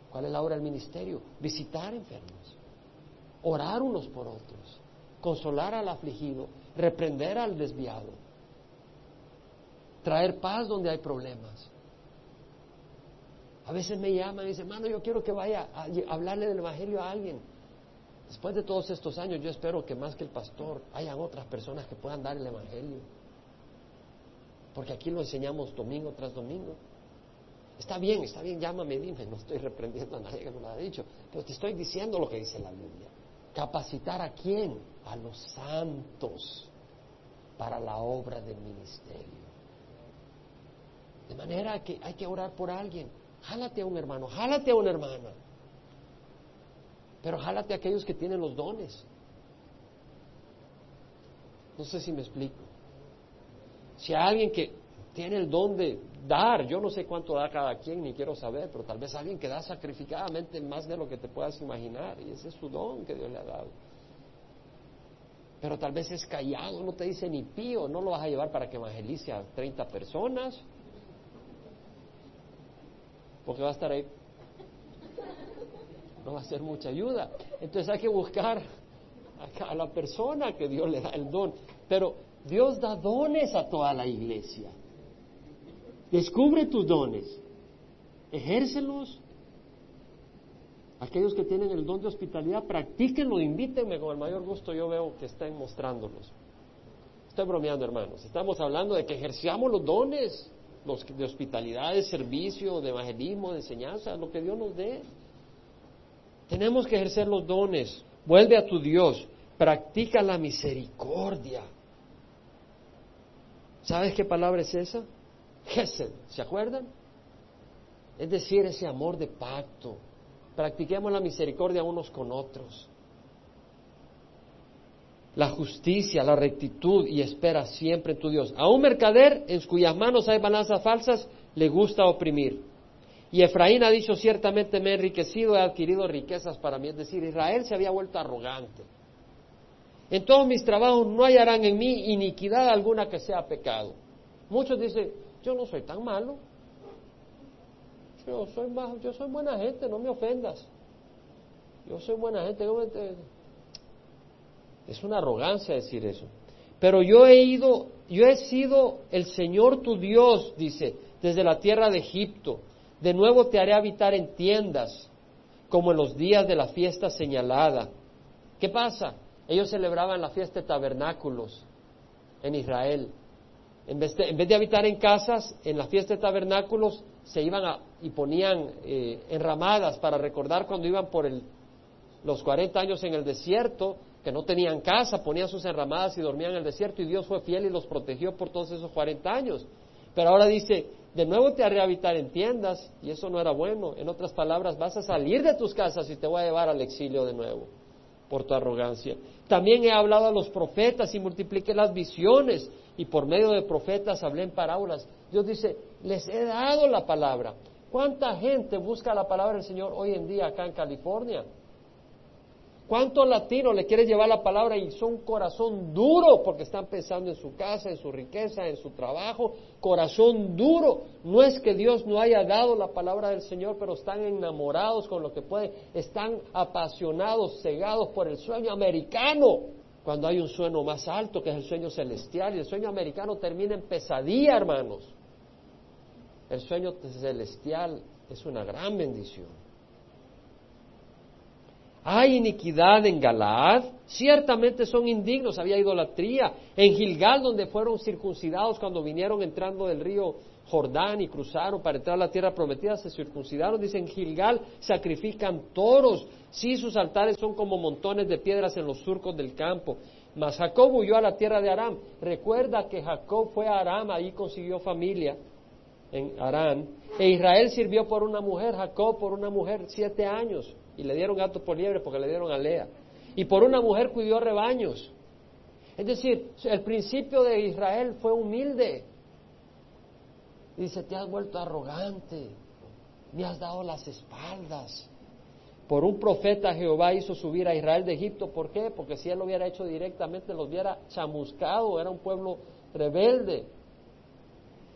¿Cuál es la obra del ministerio? Visitar enfermos, orar unos por otros, consolar al afligido, reprender al desviado, traer paz donde hay problemas. A veces me llaman y dicen, hermano, yo quiero que vaya a hablarle del Evangelio a alguien. Después de todos estos años, yo espero que más que el pastor, hayan otras personas que puedan dar el Evangelio. Porque aquí lo enseñamos domingo tras domingo. Está bien, está bien, llámame, dime, no estoy reprendiendo a nadie que no lo ha dicho, pero te estoy diciendo lo que dice la Biblia. Capacitar a quién? A los santos para la obra del ministerio. De manera que hay que orar por alguien. Jálate a un hermano, jálate a una hermana. Pero jálate a aquellos que tienen los dones. No sé si me explico. Si hay alguien que tiene el don de dar, yo no sé cuánto da cada quien, ni quiero saber, pero tal vez alguien que da sacrificadamente más de lo que te puedas imaginar, y ese es su don que Dios le ha dado. Pero tal vez es callado, no te dice ni pío, no lo vas a llevar para que evangelice a 30 personas, porque va a estar ahí. No va a ser mucha ayuda. Entonces hay que buscar a la persona que Dios le da el don. Pero Dios da dones a toda la iglesia. Descubre tus dones. Ejércelos. Aquellos que tienen el don de hospitalidad, practíquenlo, invítenme con el mayor gusto. Yo veo que están mostrándolos. Estoy bromeando, hermanos. Estamos hablando de que ejerciamos los dones los de hospitalidad, de servicio, de evangelismo, de enseñanza, lo que Dios nos dé. Tenemos que ejercer los dones. Vuelve a tu Dios. Practica la misericordia. ¿Sabes qué palabra es esa? Gesed. ¿Se acuerdan? Es decir, ese amor de pacto. Practiquemos la misericordia unos con otros. La justicia, la rectitud y espera siempre en tu Dios. A un mercader en cuyas manos hay balanzas falsas le gusta oprimir. Y Efraín ha dicho ciertamente me he enriquecido, he adquirido riquezas para mí. Es decir, Israel se había vuelto arrogante. En todos mis trabajos no hallarán en mí iniquidad alguna que sea pecado. Muchos dicen, yo no soy tan malo. Yo soy, yo soy buena gente, no me ofendas. Yo soy buena gente. Es una arrogancia decir eso. Pero yo he ido, yo he sido el Señor tu Dios, dice, desde la tierra de Egipto. De nuevo te haré habitar en tiendas, como en los días de la fiesta señalada. ¿Qué pasa? Ellos celebraban la fiesta de tabernáculos en Israel. En vez, de, habitar en casas, en la fiesta de tabernáculos se iban y ponían eh, enramadas para recordar cuando iban por los 40 años en el desierto, que no tenían casa, ponían sus enramadas y dormían en el desierto y Dios fue fiel y los protegió por todos esos 40 años. Pero ahora dice, de nuevo te haré habitar en tiendas y eso no era bueno. En otras palabras, vas a salir de tus casas y te voy a llevar al exilio de nuevo por tu arrogancia. También he hablado a los profetas y multipliqué las visiones y por medio de profetas hablé en parábolas. Dios dice, les he dado la palabra. ¿Cuánta gente busca la palabra del Señor hoy en día acá en California? ¿Cuántos latinos le quieren llevar la palabra y son corazón duro porque están pensando en su casa, en su riqueza, en su trabajo? Corazón duro. No es que Dios no haya dado la palabra del Señor, pero están enamorados con lo que pueden, están apasionados, cegados por el sueño americano. Cuando hay un sueño más alto que es el sueño celestial y el sueño americano termina en pesadilla, hermanos. El sueño celestial es una gran bendición. ¿Hay iniquidad en Galaad? Ciertamente son indignos, había idolatría. En Gilgal, donde fueron circuncidados cuando vinieron entrando del río Jordán y cruzaron para entrar a la tierra prometida, se circuncidaron. Dicen, Gilgal sacrifican toros. Sí, sus altares son como montones de piedras en los surcos del campo. Mas Jacob huyó a la tierra de Aram. Recuerda que Jacob fue a Aram, ahí consiguió familia en Aram. E Israel sirvió por una mujer, Jacob por una mujer, siete años y le dieron gato por liebre porque le dieron a Lea. Y por una mujer cuidó rebaños. Es decir, el principio de Israel fue humilde. Dice, te has vuelto arrogante, me has dado las espaldas. Por un profeta Jehová hizo subir a Israel de Egipto. ¿Por qué? Porque si él lo hubiera hecho directamente, los hubiera chamuscado, era un pueblo rebelde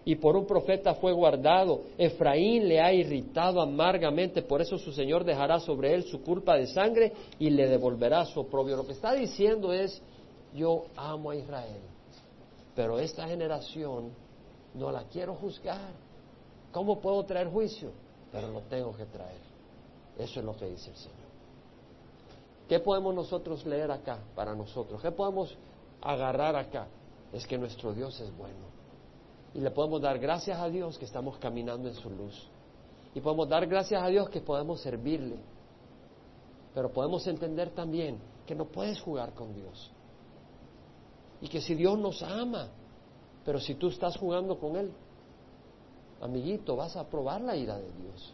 y por un profeta fue guardado. Efraín le ha irritado amargamente, por eso su Señor dejará sobre él su culpa de sangre y le devolverá su oprobio. Lo que está diciendo es, yo amo a Israel, pero esta generación no la quiero juzgar. ¿Cómo puedo traer juicio? Pero lo tengo que traer. Eso es lo que dice el Señor. ¿Qué podemos nosotros leer acá para nosotros? ¿Qué podemos agarrar acá? Es que nuestro Dios es bueno y le podemos dar gracias a Dios que estamos caminando en su luz. Y podemos dar gracias a Dios que podemos servirle. Pero podemos entender también que no puedes jugar con Dios. Y que si Dios nos ama, pero si tú estás jugando con Él, amiguito, vas a probar la ira de Dios.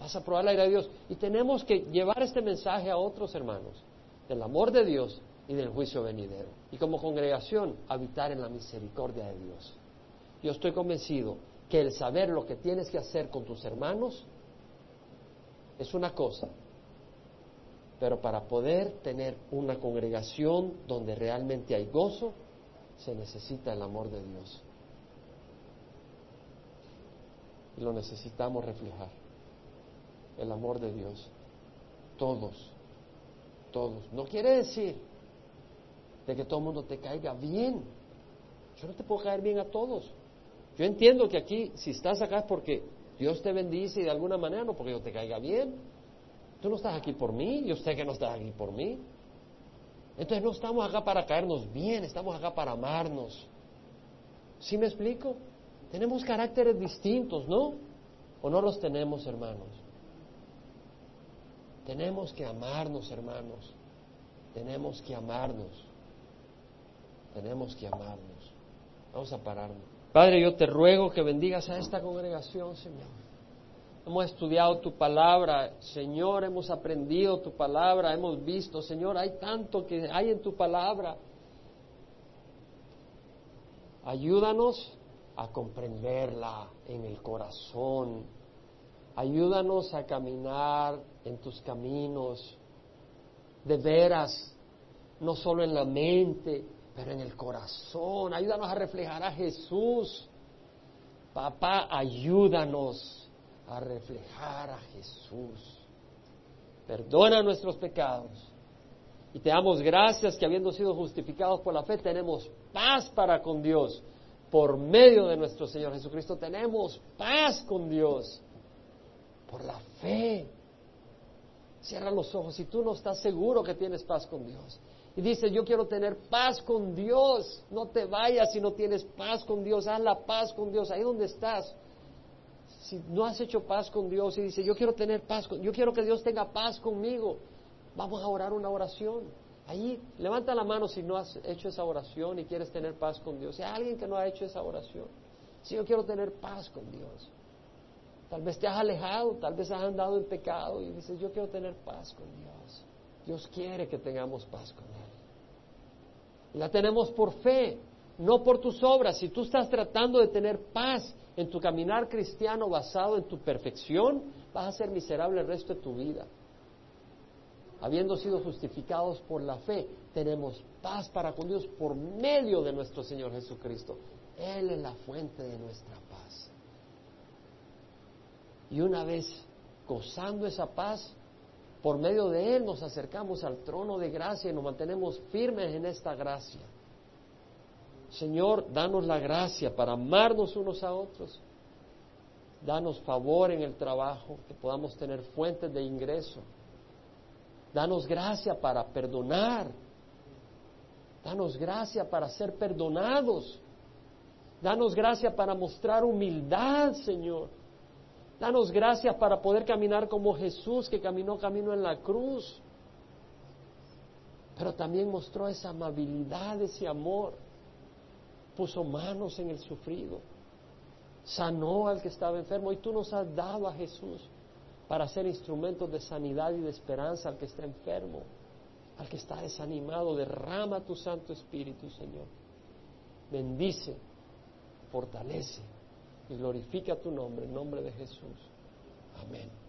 Vas a probar la ira de Dios. Y tenemos que llevar este mensaje a otros hermanos, del amor de Dios y del juicio venidero. Y como congregación, habitar en la misericordia de Dios. Yo estoy convencido que el saber lo que tienes que hacer con tus hermanos es una cosa, pero para poder tener una congregación donde realmente hay gozo, se necesita el amor de Dios. Y lo necesitamos reflejar. El amor de Dios. Todos. Todos. No quiere decir de que todo el mundo te caiga bien. Yo no te puedo caer bien a todos. Yo entiendo que aquí, si estás acá es porque Dios te bendice y de alguna manera, no porque yo te caiga bien. Tú no estás aquí por mí, yo sé que no estás aquí por mí. Entonces no estamos acá para caernos bien, estamos acá para amarnos. ¿Sí me explico? Tenemos caracteres distintos, ¿no? ¿O no los tenemos, hermanos? Tenemos que amarnos, hermanos. Tenemos que amarnos. Tenemos que amarnos. Vamos a pararnos. Padre, yo te ruego que bendigas a esta congregación, Señor. Hemos estudiado tu palabra, Señor, hemos aprendido tu palabra, hemos visto, Señor, hay tanto que hay en tu palabra. Ayúdanos a comprenderla en el corazón. Ayúdanos a caminar en tus caminos, de veras, no solo en la mente, pero en el corazón. Ayúdanos a reflejar a Jesús. Papá, ayúdanos a reflejar a Jesús. Perdona nuestros pecados. Y te damos gracias que habiendo sido justificados por la fe tenemos paz para con Dios. Por medio de nuestro Señor Jesucristo tenemos paz con Dios. Por la fe. Cierra los ojos si tú no estás seguro que tienes paz con Dios. Y dice, yo quiero tener paz con Dios. No te vayas si no tienes paz con Dios. Haz la paz con Dios. Ahí donde estás. Si no has hecho paz con Dios y dice, yo quiero tener paz con yo quiero que Dios tenga paz conmigo. Vamos a orar una oración. Ahí, levanta la mano si no has hecho esa oración y quieres tener paz con Dios. Si hay alguien que no ha hecho esa oración, si yo quiero tener paz con Dios. Tal vez te has alejado, tal vez has andado en pecado y dices, yo quiero tener paz con Dios. Dios quiere que tengamos paz con Él. La tenemos por fe, no por tus obras. Si tú estás tratando de tener paz en tu caminar cristiano basado en tu perfección, vas a ser miserable el resto de tu vida. Habiendo sido justificados por la fe, tenemos paz para con Dios por medio de nuestro Señor Jesucristo. Él es la fuente de nuestra paz. Y una vez gozando esa paz, por medio de Él nos acercamos al trono de gracia y nos mantenemos firmes en esta gracia. Señor, danos la gracia para amarnos unos a otros. Danos favor en el trabajo, que podamos tener fuentes de ingreso. Danos gracia para perdonar. Danos gracia para ser perdonados. Danos gracia para mostrar humildad, Señor. Danos gracias para poder caminar como Jesús que caminó camino en la cruz, pero también mostró esa amabilidad, ese amor. Puso manos en el sufrido, sanó al que estaba enfermo y tú nos has dado a Jesús para ser instrumentos de sanidad y de esperanza al que está enfermo, al que está desanimado. Derrama tu Santo Espíritu, Señor. Bendice, fortalece y glorifica tu nombre, en nombre de Jesús. Amén.